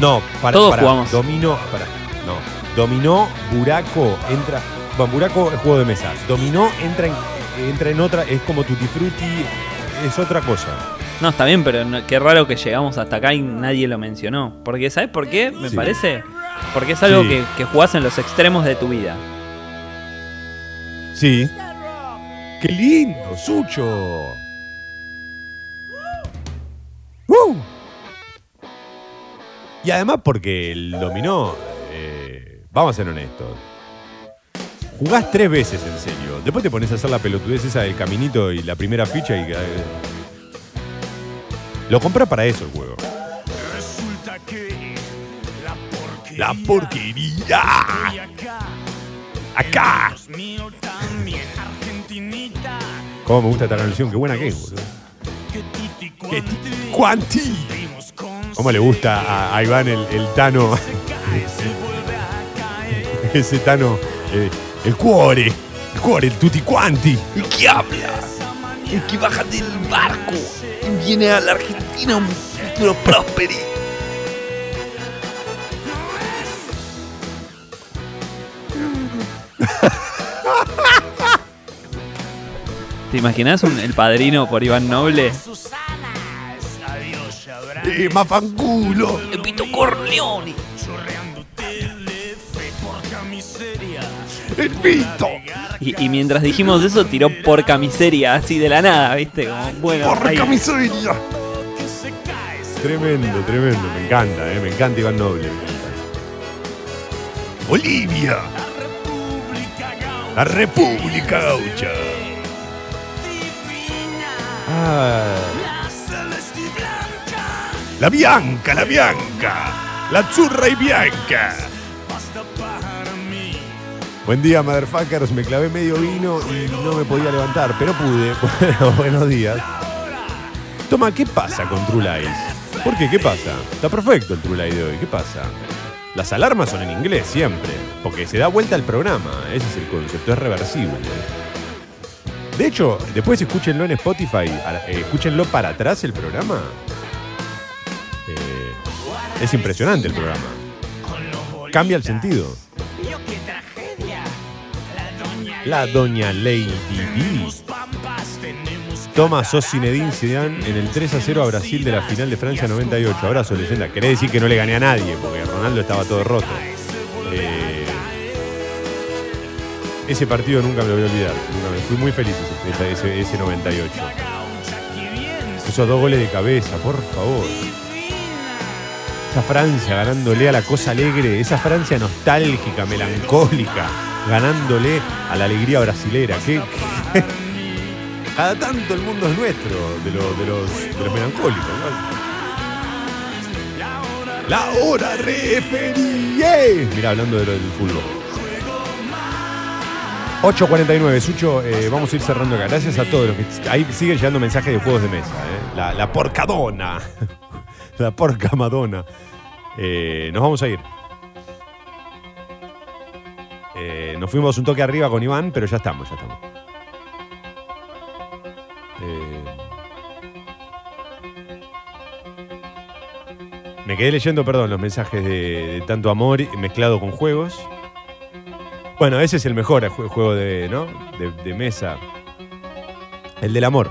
No, para, Todos para, jugamos. Dominó, para, no. Dominó, Buraco, entra. Bueno, Buraco es juego de mesa. Dominó entra en, entra en otra, es como Tutti Frutti, es otra cosa. No, está bien, pero no- qué raro que llegamos hasta acá y nadie lo mencionó. Porque, ¿sabes por qué? Me Sí. parece. Porque es algo Sí. que, que jugás en los extremos de tu vida. Sí. ¡Qué lindo, Sucho! ¡Uh! Y además porque el dominó, eh, vamos a ser honestos, jugás tres veces en serio. Después te pones a hacer la pelotudez esa del caminito y la primera ficha y... eh, lo compras para eso el juego. La porquería. Acá. Cómo me gusta esta canción, qué buena que es, boludo. ¿Qué ti- Cuanti. ¿Cómo le gusta a, a Iván el, el Tano? [laughs] Ese Tano, eh, el cuore, el cuore, el tutti quanti. ¿Y qué habla? El que baja del barco y viene a la Argentina un Prosperi. ¿Te imaginas un- el padrino por Iván Noble? ¡Eh, mafanculo! Pito Corleone. ¡El pito! Y, y mientras dijimos eso, tiró porca miseria así de la nada, ¿viste? Como, bueno, ahí. ¡Porca miseria! Tremendo, tremendo. Me encanta, eh. Me encanta Iván Noble. me encanta. Bolivia. La República Gaucha. Ah. La Bianca, la Bianca. La Zurra y Bianca. Buen día, motherfuckers. Me clavé medio vino y no me podía levantar, pero pude. [laughs] Bueno, buenos días. Toma, ¿qué pasa con True Lies? ¿Por qué? ¿Qué pasa? Está perfecto el True Lie de hoy. ¿Qué pasa? Las alarmas son en inglés siempre, porque se da vuelta al programa. Ese es el concepto, es reversible. De hecho, después escúchenlo en Spotify, eh, escúchenlo para atrás el programa. Eh, es impresionante el programa. Cambia el sentido. La doña Lady D. Toma, sos Zidane en el 3 a 0 a Brasil de la final de Francia 98. Abrazo, leyenda. Querés decir que no le gané a nadie, porque Ronaldo estaba todo roto. Eh, ese partido nunca me lo voy a olvidar. Fui muy feliz ese- ese 98. Esos dos goles de cabeza, por favor. Esa Francia ganándole a la cosa alegre, esa Francia nostálgica, melancólica, ganándole a la alegría brasilera. ¿Qué, [laughs] cada tanto el mundo es nuestro, de, los- de los, melancólicos. ¿no? La hora referee. Mira, hablando de lo del fútbol. 8.49, Sucho, eh, vamos a ir cerrando acá. Gracias a todos los que. Ahí siguen llegando mensajes de juegos de mesa. eh. La, la porcadona. [laughs] la porca Madonna. Eh, nos vamos a ir. Eh, nos fuimos un toque arriba con Iván, pero ya estamos, ya estamos. Eh, me quedé leyendo, perdón, los mensajes de, tanto amor mezclado con juegos. Bueno, ese es el mejor jue- juego de, ¿no? de, de mesa. El del amor.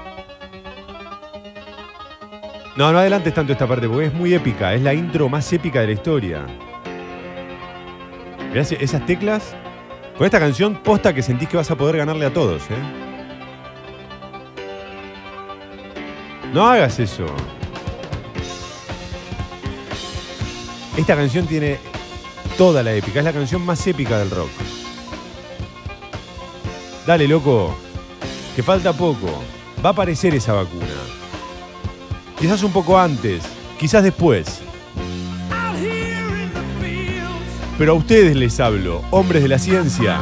No, no adelantes tanto esta parte porque es muy épica. Es la intro más épica de la historia. Mirá esas teclas. Con esta canción, posta que sentís que vas a poder ganarle a todos, ¿eh? No hagas eso. Esta canción tiene toda la épica. Es la canción más épica del rock. Dale, loco. Que falta poco. Va a aparecer esa vacuna. Quizás un poco antes. Quizás después. Pero a ustedes les hablo, hombres de la ciencia.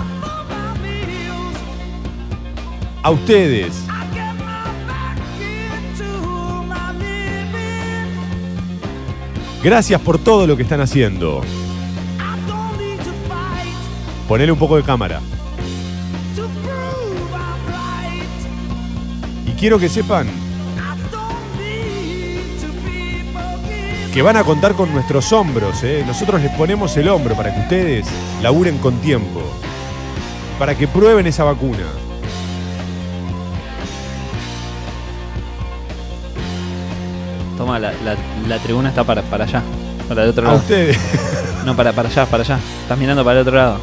A ustedes. Gracias por todo lo que están haciendo. Ponele un poco de cámara. Y quiero que sepan que van a contar con nuestros hombros. ¿eh? Nosotros les ponemos el hombro para que ustedes laburen con tiempo. Para que prueben esa vacuna. Toma, la, la- la tribuna está para, para allá. Para el otro A lado. ustedes. No, para, para allá, para allá. Estás mirando para el otro lado.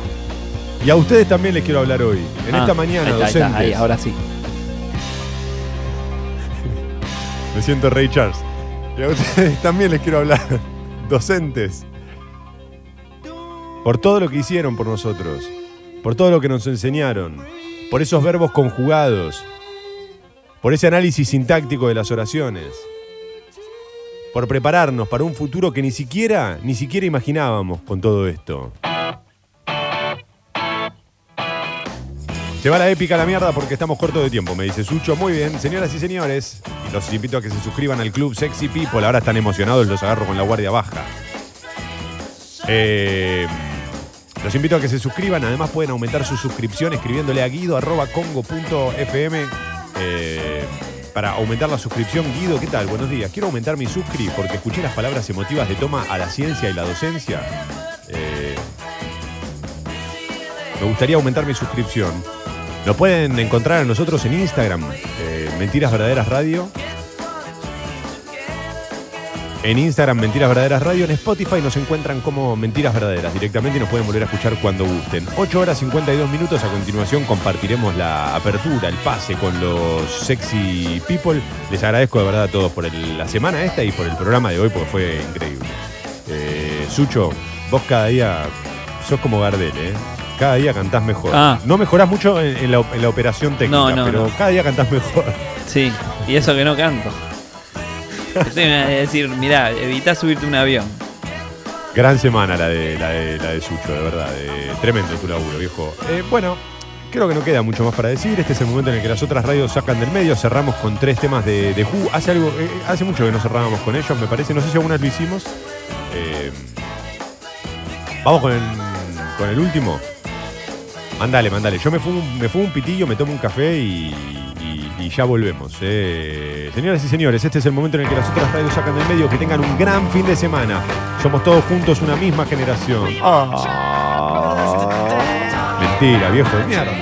Y a ustedes también les quiero hablar hoy. En Ah, esta mañana, ahí está, ahí está, docentes. ahí, ahora sí. Me siento Ray Charles. Y a ustedes [laughs] también les quiero hablar. [laughs] Docentes. Por todo lo que hicieron por nosotros. Por todo lo que nos enseñaron. Por esos verbos conjugados. Por ese análisis sintáctico de las oraciones. Por prepararnos para un futuro que ni siquiera, ni siquiera imaginábamos con todo esto. Se va la épica la mierda porque estamos cortos de tiempo, me dice Sucho. Muy bien, señoras y señores. Los invito a que se suscriban al club Sexy People. Ahora están emocionados, los agarro con la guardia baja. Eh, los invito a que se suscriban. Además pueden aumentar su suscripción escribiéndole a guido.congo.fm. Eh, para aumentar la suscripción. Guido, ¿qué tal? Buenos días. Quiero aumentar mi suscri porque escuché las palabras emotivas de toma a la ciencia y la docencia. Eh, me gustaría aumentar mi suscripción. Nos pueden encontrar a nosotros en Instagram, eh, Mentiras Verdaderas Radio. En Instagram, Mentiras Verdaderas Radio. En Spotify nos encuentran como Mentiras Verdaderas directamente y nos pueden volver a escuchar cuando gusten. 8 horas 52 minutos. A continuación compartiremos la apertura, el pase con los sexy people. Les agradezco de verdad a todos por la semana esta y por el programa de hoy porque fue increíble. Eh, Sucho, vos cada día sos como Gardel, ¿eh? Cada día cantás mejor. Ah. No mejorás mucho en, en la, en la operación técnica, No, no, pero no. cada día cantás mejor. Sí, y eso que no canto. A decir, mirá, evita subirte un avión. Gran semana la de, la de, la de Sucho, de verdad. de- tremendo tu laburo, viejo. Eh, bueno, creo que no queda mucho más para decir. Este es el momento en el que las otras radios sacan del medio. Cerramos con tres temas de, de Who. Hace, algo, eh, hace mucho que no cerrábamos con ellos, me parece. No sé si algunas lo hicimos. Eh, vamos con el, con el último. Mandale, mandale. Yo me fumo, un- me fumo un pitillo, me tomo un café y, y- y ya volvemos. eh. Señoras y señores, este es el momento en el que las otras radios sacan del medio. Que tengan un gran fin de semana. Somos todos juntos una misma generación. Ah. Mentira, viejo de mierda.